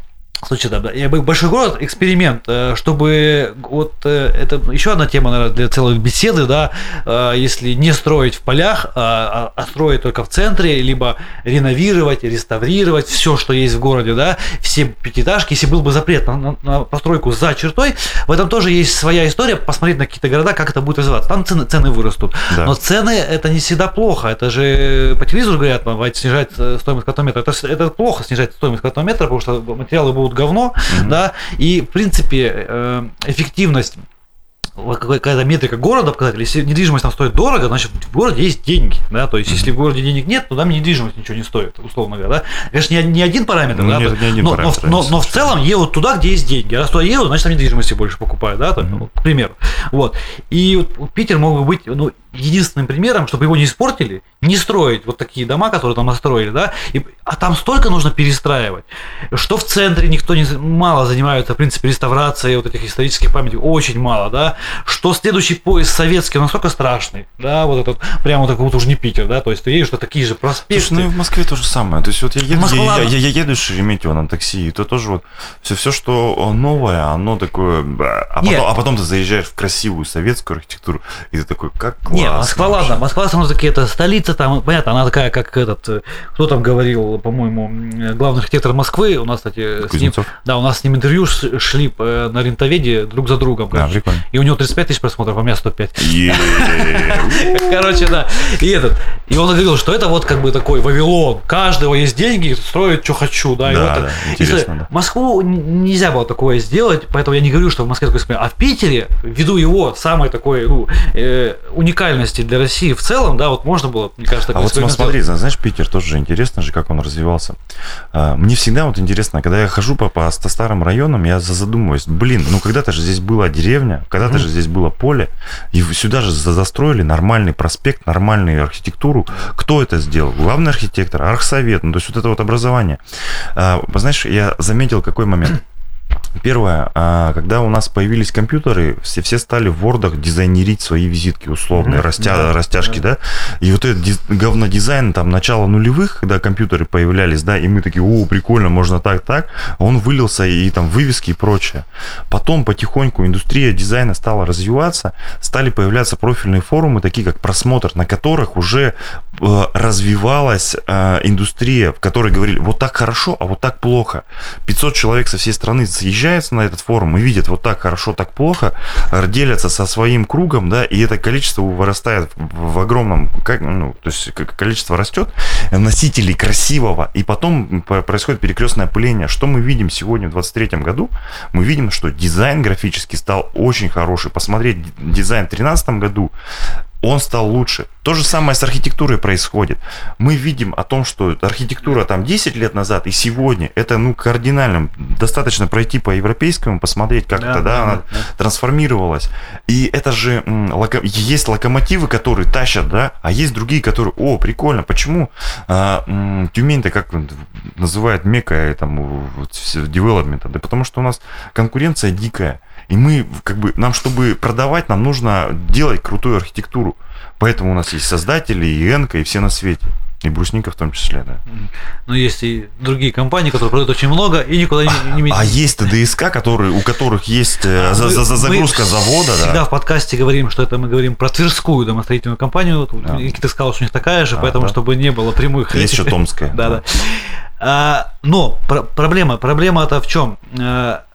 Слушай, да, да, я бы- большой город, эксперимент, э, чтобы вот э, это еще одна тема, наверное, для целой беседы, да, э, если не строить в полях, а, а- а строить только в центре, либо реновировать, реставрировать все, что есть в городе, да, все пятиэтажки, если был бы запрет на, на- постройку за чертой, в этом тоже есть своя история, посмотреть на какие-то города, как это будет развиваться, там цены, цены вырастут, Да. но цены это не всегда плохо. Это же по телевизору говорят, давайте снижать стоимость квадратного метра. Это, это плохо снижать стоимость квадратного метра, потому что материалы будут говно, Мгм. да, и в принципе э, эффективность какая-то метрика города показатель. Если недвижимость там стоит дорого, значит в городе есть деньги. Да? То есть, если в городе денег нет, то там недвижимость ничего не стоит, условно говоря. Да? Конечно, не, не один параметр, Ну, да, нет, не один но, параметр, но, но- но в целом едут туда, где есть деньги. А раз туда едут, значит там недвижимости больше покупают, да, там, ну, к примеру. Вот. И вот Питер мог бы быть ну, единственным примером, чтобы его не испортили, не строить вот такие дома, которые там настроили, да, и, а там столько нужно перестраивать, что в центре никто не мало занимается, в принципе, реставрацией вот этих исторических памятников, очень мало, да, что следующий поезд советский, он настолько страшный, да, вот этот, прямо вот такой вот уже не Питер, да, то есть ты едешь, что такие же проспекты. Слушай, ну и в Москве то же самое. То есть вот я еду, Москва, я, я- я- я еду Шереметьево на такси, и то тоже вот все, все, что новое, оно такое... А Нет. потом, а потом ты заезжаешь в красивую советскую архитектуру, и ты такой, как классно. Не, Москва, вообще. ладно, Москва, само таки, это столица, там, понятно, она такая, как этот, э, кто там говорил, по-моему, м, главный архитектор Москвы, у нас, кстати, с ним, Кузнецов? да, у нас с ним интервью шли э, на рентоведе друг за другом, Да, короче. и у него 35 тысяч просмотров, а у меня 105. Е- [laughs] Короче, да. И этот. И он говорил, что это вот как бы такой Вавилон. Каждого есть деньги, строит, что хочу, да. и вот интересно. Москву нельзя было такое сделать, поэтому я не говорю, что в Москве такое эксперимент. А в Питере, ввиду его самой такой ну, э, уникальности для России в целом, да, вот можно было, мне кажется, А вот смотри, зна- знаешь, Питер тоже же интересно же, как он развивался. А, Мне всегда вот интересно, когда я хожу по, по ста- старым районам, я за- задумываюсь, блин, ну когда-то же здесь была деревня, когда-то Мгм. же здесь было поле, и сюда же за- застроили нормальный проспект, нормальную архитектуру. Кто это сделал? Главный архитектор, архсовет, ну то есть вот это вот образование. А, Знаешь, я заметил какой момент. Первое, а, когда у нас появились компьютеры, все, все стали в вордах дизайнерить свои визитки условные, Мгм. растя- Да, растяжки, да. И вот этот диз- говнодизайн там начала нулевых, когда компьютеры появлялись, да, и мы такие, о, прикольно, можно так, так, он вылился и там вывески и прочее. Потом потихоньку индустрия дизайна стала развиваться, стали появляться профильные форумы, такие как просмотр, на которых уже развивалась э, индустрия, в которой говорили, вот так хорошо, а вот так плохо. 500 человек со всей страны съезжаются на этот форум и видят, вот так хорошо, так плохо, э, делятся со своим кругом, да, и это количество вырастает в, огромном, как, ну, то есть количество растет, э, носителей красивого, и потом происходит перекрестное опыление. Что мы видим сегодня в 23 году? Мы видим, что дизайн графический стал очень хороший. Посмотреть ди- дизайн в 2013 году, он стал лучше. То же самое с архитектурой происходит. Мы видим о том, что архитектура там 10 лет назад и сегодня, это ну кардинально. Достаточно пройти по европейскому, посмотреть, как это, да, она трансформировалась. И это же локо- есть локомотивы, которые тащат, да, а есть другие, которые, о, прикольно, почему а, Тюмень-то как называют мека там девелопмента? Да потому что у нас конкуренция дикая. И мы, как бы, нам, чтобы продавать, нам нужно делать крутую архитектуру. Поэтому у нас есть создатели, и Энка, и все на свете. И брусника в том числе, да. Но есть и другие компании, которые продают очень много и никуда не, не А есть ТДСК, которые, у которых есть э, за- за- за- загрузка Мы завода, Всегда да. в подкасте говорим, что это мы говорим про Тверскую домостроительную компанию. Вот Да. Никита сказал, что у них такая же, А, поэтому, да. чтобы не было прямых... Есть еще Томская. [laughs] Да, да. А, но про- проблема, проблема-то в чем?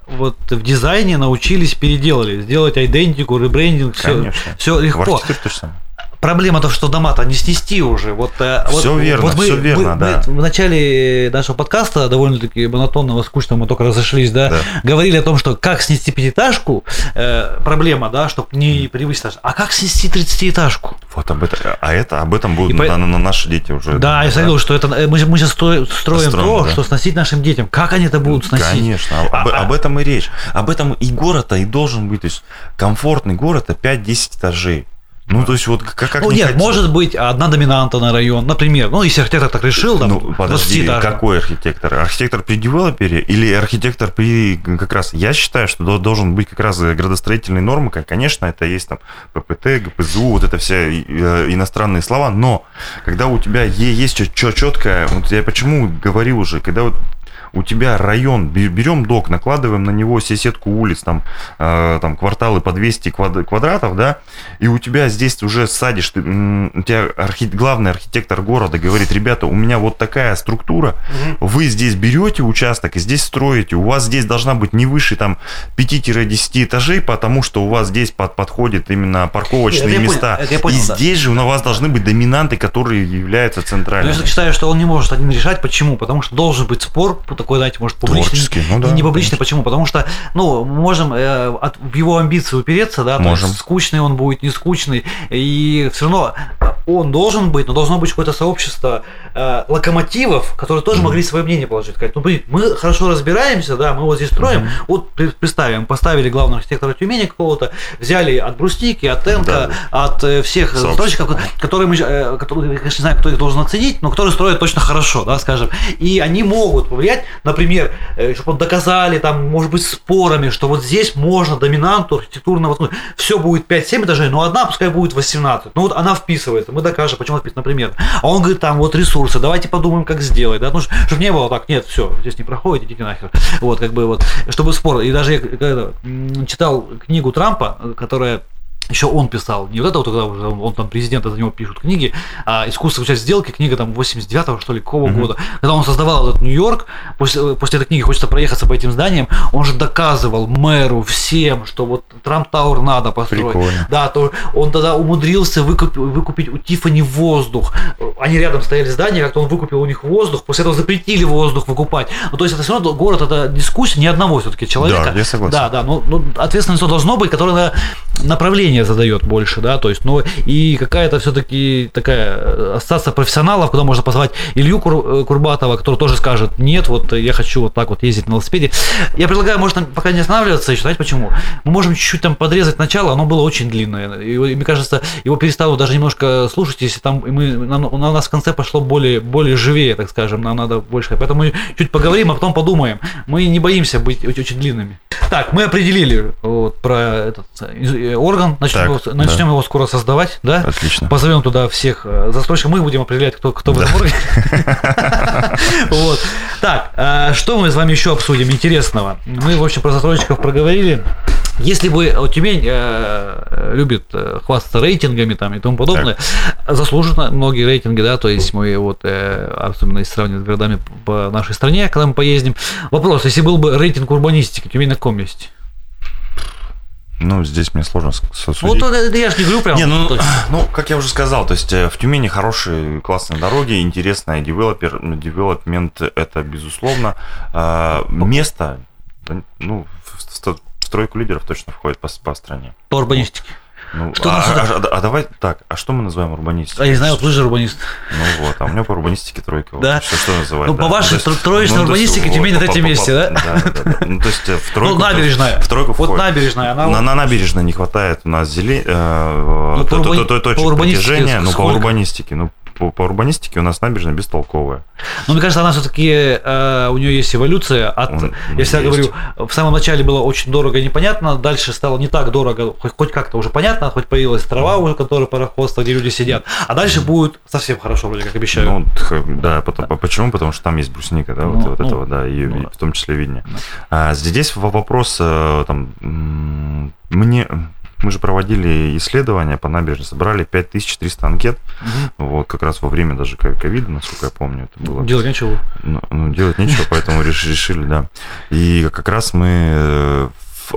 Вот в дизайне научились, переделали, сделать идентику, ребрендинг, все, все В легко. архитектуре то же самое. Проблема-то, что дома-то не снести уже. Вот, э, вот- Всё верно, вот мы, всё верно, мы- да. мы в начале нашего подкаста, довольно-таки монотонного, скучного, мы только разошлись, да, Да. говорили о том, что как снести пятиэтажку, э, проблема, да, чтобы не превысить. А как снести 30-этажку? Вот об этом, а это об этом будут И по- на- на- наши дети уже. Да, я говорил, что это э, мы, мы сейчас строим, строим то, да. что сносить нашим детям. Как они это будут сносить? Конечно, об, А- об этом и речь. Об этом и город-то и должен быть. То есть комфортный город это 5-10 этажей. Ну, то есть вот как, как Ну ни нет, хотите. может быть одна доминанта на район, например. Ну, если архитектор так решил, там, Ну, подожди, 20-этажный. какой архитектор? Архитектор при девелопере или архитектор при как раз... Я считаю, что до- должен быть как раз градостроительные нормы, как, конечно, это есть там ППТ, ГПЗУ, вот это все э, иностранные слова, но когда у тебя есть четкое, вот я почему говорил уже, когда вот у тебя район, бе- берем док, накладываем на него все сетку улиц, там, э, там кварталы по 200 квад- квадратов, да, и у тебя здесь уже садишь, ты, у тебя архи- главный архитектор города говорит, ребята, у меня вот такая структура, вы здесь берете участок и здесь строите, у вас здесь должна быть не выше там 5-10 этажей, потому что у вас здесь под, подходят именно парковочные понял, места. я понял, и да. здесь же у вас должны быть доминанты, которые являются Но центральными. я считаю, что он не может один решать. Почему? Потому что должен быть спор, такой, знаете, может, публичный. Творческий, ну да, не публичный. конечно. Почему? Потому что, ну, можем э, от, его амбиции упереться, да, Можем. есть скучный он будет, не скучный. И все равно он должен быть, но должно быть какое-то сообщество э, локомотивов, которые тоже могли свое мнение положить. Сказать, ну, блин, мы хорошо разбираемся, да, мы вот здесь строим. Вот при- представим, поставили главного архитектора Тюмени какого-то, взяли от Брусники, от Тенка, от э, всех застройщиков, которые мы, э, которые, я, конечно, не знаю, кто их должен оценить, но которые строят точно хорошо, да, скажем. И они могут повлиять, например, чтобы доказали, там, может быть, спорами, что вот здесь можно доминанту архитектурного, ну, все будет 5-7 этажей, но одна пускай будет 18. Ну вот она вписывается, мы докажем, почему вписывается, например. А он говорит, там вот ресурсы, давайте подумаем, как сделать, да, ну, чтобы не было так, нет, все, здесь не проходит, идите нахер. Вот, как бы вот, чтобы спор. И даже я когда, м, читал книгу Трампа, которая еще он писал, не вот это вот, когда уже он, там президента за него пишут книги, а «Искусство часть сделки», книга там 89-го, что ли, какого года. Когда он создавал этот Нью-Йорк, после, после этой книги хочется проехаться по этим зданиям, он же доказывал мэру, всем, что вот Трамп Тауэр надо построить. Прикольно. Да, то он тогда умудрился выкуп- выкупить у Тифани воздух. Они рядом стояли здания, как-то он выкупил у них воздух, после этого запретили воздух выкупать. Ну, то есть это все равно город, это дискуссия ни одного все-таки человека. Да, я согласен. Да, да, ну, ну ответственность должно быть, которое на направление задает больше, да, то есть, ну, и какая-то все-таки такая э, ассоциация профессионалов, куда можно позвать Илью Кур- э, Курбатова, который тоже скажет, нет, вот я хочу вот так вот ездить на велосипеде. Я предлагаю, может, пока не останавливаться, еще, знаете почему? Мы можем чуть-чуть там подрезать начало, оно было очень длинное, и, и мне кажется, его перестанут даже немножко слушать, если там мы, на, на нас в конце пошло более, более живее, так скажем, нам надо больше, поэтому чуть поговорим, а потом подумаем. Мы не боимся быть очень, длинными. Так, мы определили вот, про этот э, орган, начнем, Так, его, да. начнем его скоро создавать, да? Отлично. Позовем туда всех э, застройщиков, мы будем определять, кто, кто в этом органе. [laughs] Вот. Так, а что мы с вами еще обсудим интересного? Мы, в общем, про застройщиков проговорили. Если бы вот Тюмень э, любит э, хвастаться рейтингами там и тому подобное, заслуженно многие рейтинги, да, то есть мы вот, э, особенно если сравнивать с городами по нашей стране, когда мы поездим. Вопрос, если был бы рейтинг урбанистики, Тюмень на каком месте? Ну, здесь мне сложно судить. Вот это я же не говорю прям. Не, ну, [clears throat] ну, как я уже сказал, то есть э, в Тюмени хорошие, классные дороги, интересная девелопер, ну, девелопмент это безусловно. А, Место, ну, в, в сто- в тройку лидеров точно входит по, по стране. по урбанистике. Ну, Что а, а- а- а давай так, а что мы называем урбанистикой? А я знаю, вот вы же урбанист. Ну вот, а у меня по урбанистике тройка. Да? Что, что называть? Ну, по вашей есть- тро- троечной ну, урбанистике Тюмень на третьем месте, да? Да, да, да. Ну, то есть э, в тройку... Ну, набережная. В тройку Вот набережная, На, набережной не хватает у нас зелень, Ну, по точек урбанистике притяжения, ну, по урбанистике, ну, по, по урбанистике у нас набережная бестолковая. Но мне кажется, она все-таки, э, у нее есть эволюция. От, Он- я всегда есть. говорю, в самом начале было очень дорого и непонятно, дальше стало не так дорого, хоть, хоть как-то уже понятно, хоть появилась трава уже, которая пароходство, где люди сидят. А дальше будет совсем хорошо, вроде как обещают. Ну, да, потом, по- почему? Потому что там есть брусника, да, Ну, вот, вот ну, этого, да, и, ну да. в том числе виднее. А, здесь во- вопрос, э, там, мне, мы же проводили исследования по набережной, собрали 5300 анкет, вот, как раз во время даже ко- ковида, насколько я помню, это было. Делать нечего. Ну, ну, делать нечего, поэтому реш- решили, да. И как раз мы э,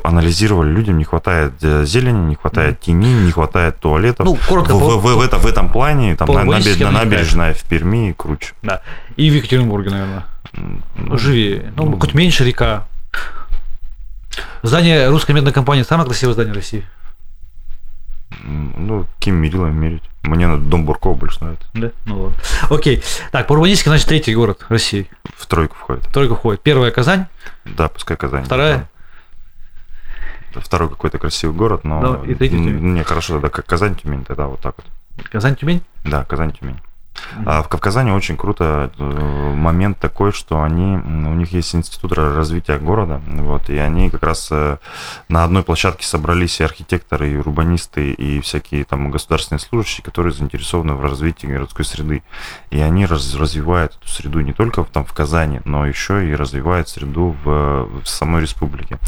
анализировали, людям не хватает э, зелени, не хватает тени, не хватает туалетов. Ну, коротко, в, по- в- в- в этом, в этом плане там на- набер- хватает. набережная в Перми круче. Да. И в Екатеринбурге, наверное. Ну, живее. Ну, ну, хоть меньше река. Здание русской медной компании самое красивое здание России. Ну, каким мерилом мерить? Мне на дом Буркова больше нравится. Да? Ну ладно. Окей. Так, по урбанистике, значит, третий город России. В тройку входит. Тройка входит. Первая Казань, Да, пускай Казань. Вторая? Да. Второй какой-то красивый город, но... Да, и третий м, Тюмень. Не, хорошо, тогда как Казань, Тюмень, тогда вот так вот. Казань, Тюмень. Да, Казань, Тюмень. А в Казани очень круто э, момент такой, что они, у них есть институт ра- развития города, вот, и они как раз э, на одной площадке собрались и архитекторы, и урбанисты, и всякие там государственные служащие, которые заинтересованы в развитии городской среды. И они раз- развивают эту среду не только там в Казани, но еще и развивают среду в, в самой республике.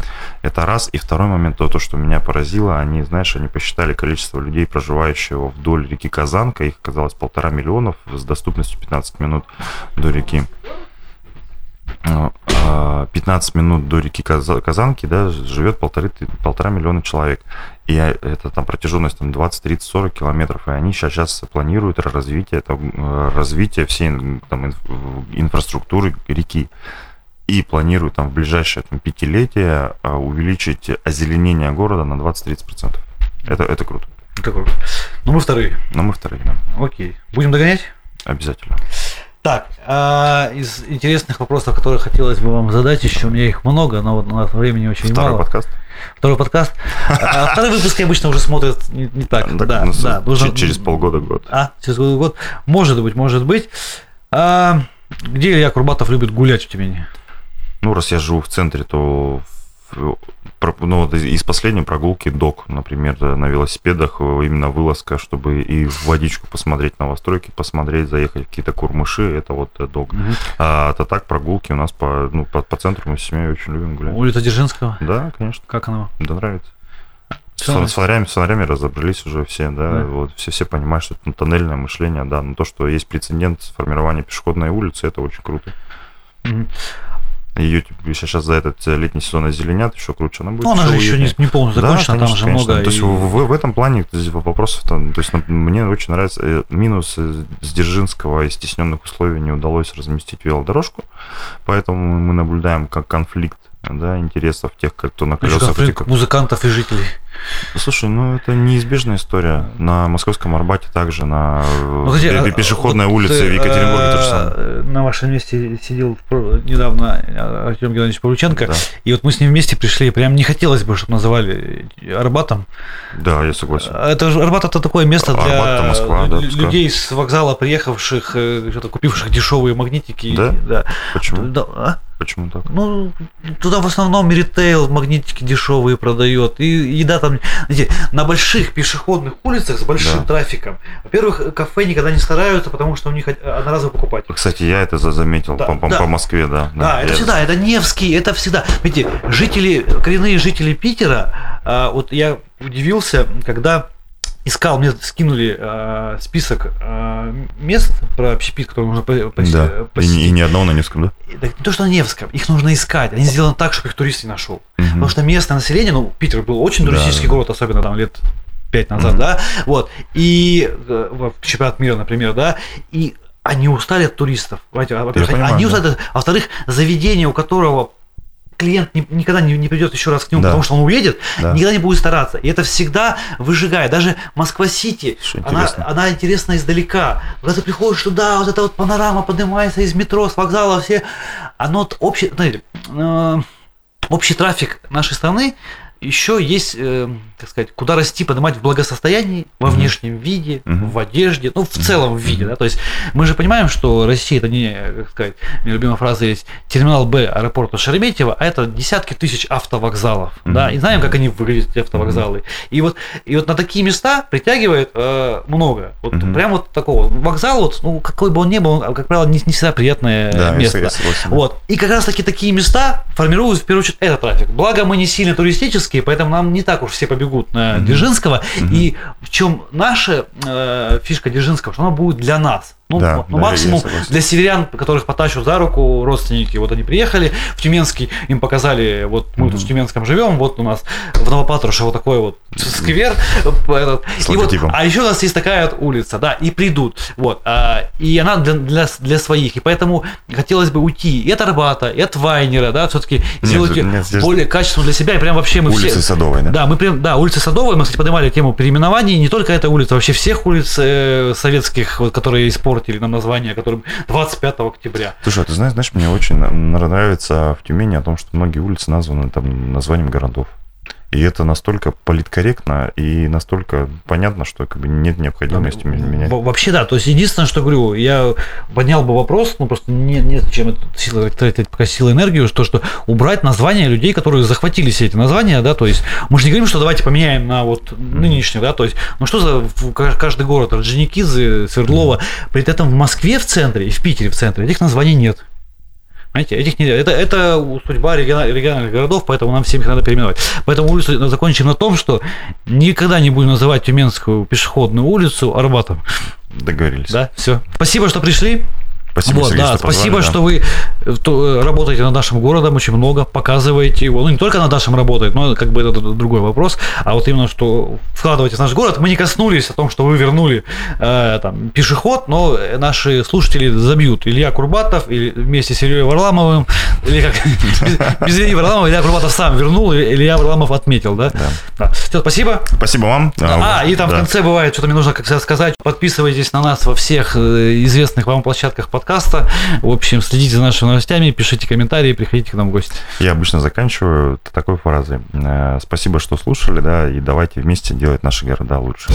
Это раз. И второй момент, то, то, что меня поразило, они, знаешь, они посчитали количество людей, проживающего вдоль реки Казанка, их оказалось полтора с доступностью 15 минут до реки. Ну, а, 15 минут до реки Каза- Казанки, да, живет полторы, полтора миллиона человек. И это там протяженность там 20, 30, 40 километров. И они сейчас, сейчас планируют развитие, там, э, развитие всей там, инф- инфраструктуры реки. И планируют там в ближайшее там, пятилетие а, увеличить озеленение города на 20-30%. Это, это круто. Это круто. Ну, мы вторые. Но мы вторые, да. Окей. Будем догонять? Обязательно. Так, а, из интересных вопросов, которые хотелось бы вам задать, еще у меня их много, но вот у нас времени очень Второй мало. подкаст. Второй подкаст. А, второй выпуск обычно уже смотрят не, не так. Так, да, ну, да. нужно- через полгода год. А, через год, год. Может быть, может быть. А, где Илья Курбатов любит гулять в Тюмени? Ну, раз я живу в центре, то в- ну, вот из- последней прогулки док, например, на велосипедах, э, именно вылазка, чтобы и в водичку посмотреть новостройки, посмотреть, заехать в какие-то курмыши, это вот э, док. А это так, прогулки у нас по, ну, по, по центру мы с семьей очень любим гулять. Улица Дзержинского. Да, конечно, Как она? да, нравится. С, фонарями, с фонарями разобрались уже все, да, Да. вот все, все понимают, что это тоннельное мышление, да, но то, что есть прецедент формирования пешеходной улицы, это очень круто. Мгм. Ее сейчас за этот э, летний сезон озеленят, еще круче она будет. Ну, она же еще не, не полностью Да, закончена, там конечно, же конечно. много. То есть и- в, в- этом плане здесь вопросов там, то есть ну, мне очень нравится э, минус с Дзержинского и стесненных условий не удалось разместить велодорожку, поэтому мы наблюдаем как конфликт да, интересов тех, кто на колесах. конфликт типа- музыкантов и жителей. Слушай, ну это неизбежная история. На Московском Арбате также, на э, Ну, пе- а, пешеходной вот, улице в э, Екатеринбурге то же самое. э, На вашем месте сидел в недавно э, Артем Геннадьевич Павлюченко, Да. и вот мы с ним вместе пришли, прям не хотелось бы, чтобы называли Арбатом. Да, я согласен. Это же Арбат это такое место для Арбат Москва, да, людей с вокзала приехавших, что-то купивших дешевые магнитики. Да? Почему? Да, а? Почему так? Ну, туда в основном ритейл, магнитики дешевые продает. И еда там, знаете, на больших пешеходных улицах с большим Да. трафиком. Во-первых, кафе никогда не стараются, потому что у них одноразово покупать. Кстати, я это за- заметил Да, по, по- да. по Москве, да. Да, это Я- всегда, это Невский, это всегда. Видите, жители, коренные жители Питера, а, вот я удивился, когда искал, мне скинули а, список а, мест про общепит, которые нужно по- посе- Да. И, посетить. ни- и ни одного на Невском, да? И так не то, что на Невском, их нужно искать. Они сделаны так, чтобы их турист не нашел. Мгм. Потому что местное население, ну, Питер был очень Да, туристический да. город, особенно там лет пять назад, Мгм. да, вот, и э, в чемпионат мира, например, да, и они устали от туристов, понимаете, а, во-первых, понимаю, они да. устали, от- а во-вторых, заведение, у которого клиент ни- никогда не, не придет еще раз к нему, Да. потому что он уедет, Да. никогда не будет стараться. И это всегда выжигает. Даже Москва-Сити, она, она интересна издалека. Когда ты приходишь туда, вот эта вот панорама поднимается из метро, с вокзала, все. Оно вот общий, знаете, э, общий трафик нашей страны еще есть, э, так сказать, куда расти, поднимать в благосостоянии, во внешнем виде, Мгм. в одежде, ну, в целом в виде, да, то есть мы же понимаем, что Россия это не, как сказать, мне любимая фраза есть, терминал Б аэропорта Шереметьево, а это десятки тысяч автовокзалов, да, и знаем, как они выглядят, эти автовокзалы. И вот, и вот на такие места притягивает э, много, вот Мгм. прям вот такого. Вокзал, вот, ну, какой бы он ни был, он, как правило, не, не всегда приятное Да, место. согласен, да. Вот. И как раз таки такие места формируют в первую очередь этот трафик. Благо мы не сильно туристические, поэтому нам не так уж все побегут на Дзержинского. И в чем наша э, фишка Дзержинского, что она будет для нас. Ну, Да, ну, да, я максимум согласен. для северян, которых потащат за руку родственники. Вот они приехали в Тюменский, им показали, вот мы тут в Тюменском живем, вот у нас в Новопатрушево вот такой вот сквер. [laughs] этот. И вот, логотипом. а еще у нас есть такая вот улица, да, и придут. Вот. а, и она для, для, для своих. И поэтому хотелось бы уйти и от Арбата, и от Вайнера, да, все-таки сделать её нет, здесь- более качественно для себя. И прям вообще мы Улицы все... Садовой, да? Да, мы прям, да, улица Садовая, мы, кстати, поднимали тему переименований, не только эта улица, вообще всех улиц э, советских, вот, которые испортили нам название, которым 25 октября. Слушай, а ты знаешь, знаешь, мне очень нравится в Тюмени о том, что многие улицы названы там названием городов. И это настолько политкорректно и настолько понятно, что как бы нет необходимости Ну, менять. Во- Вообще да, то есть единственное, что говорю, я поднял бы вопрос, ну просто нет, нет зачем это силы, тратить пока силы энергию, что, что убрать названия людей, которые захватили все эти названия, да, то есть мы же не говорим, что давайте поменяем на вот нынешнюю, да, то есть, ну что за каждый город, Орджоникидзе, Свердлова, при этом в Москве в центре и в Питере в центре этих названий нет. Понимаете, этих не, это, это судьба региона- региональных городов, поэтому нам всем их надо переименовать. Поэтому улицу закончим на том, что никогда не будем называть Тюменскую пешеходную улицу Арбатом. Договорились. Да, все. Спасибо, что пришли. Спасибо, вот, Сергей, да, что позвали, спасибо, да. что вы э, э, работаете над нашим городом очень много, показываете его. Ну, не только над нашим работает, но как бы это другой вопрос. А вот именно, что вкладываете в наш город. Мы не коснулись о том, что вы вернули э, там, пешеход, но наши слушатели забьют. Илья Курбатов или вместе с Ильей Варламовым, или как [laughs] без, Ильи Варламова, Илья Курбатов сам вернул, Илья Варламов отметил, да? Да. Все, спасибо. Спасибо вам. А, и там в конце бывает, что-то мне нужно как всегда сказать. Подписывайтесь на нас во всех э, известных вам площадках подкаста. В общем, следите за нашими новостями, пишите комментарии, приходите к нам в гости. Я обычно заканчиваю такой фразой. Э, Спасибо, что слушали, да, и давайте вместе делать наши города лучше.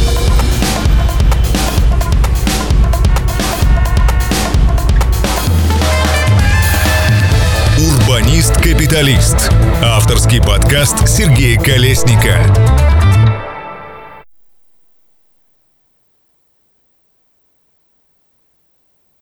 Урбанист-капиталист. Авторский подкаст Сергея Колесника.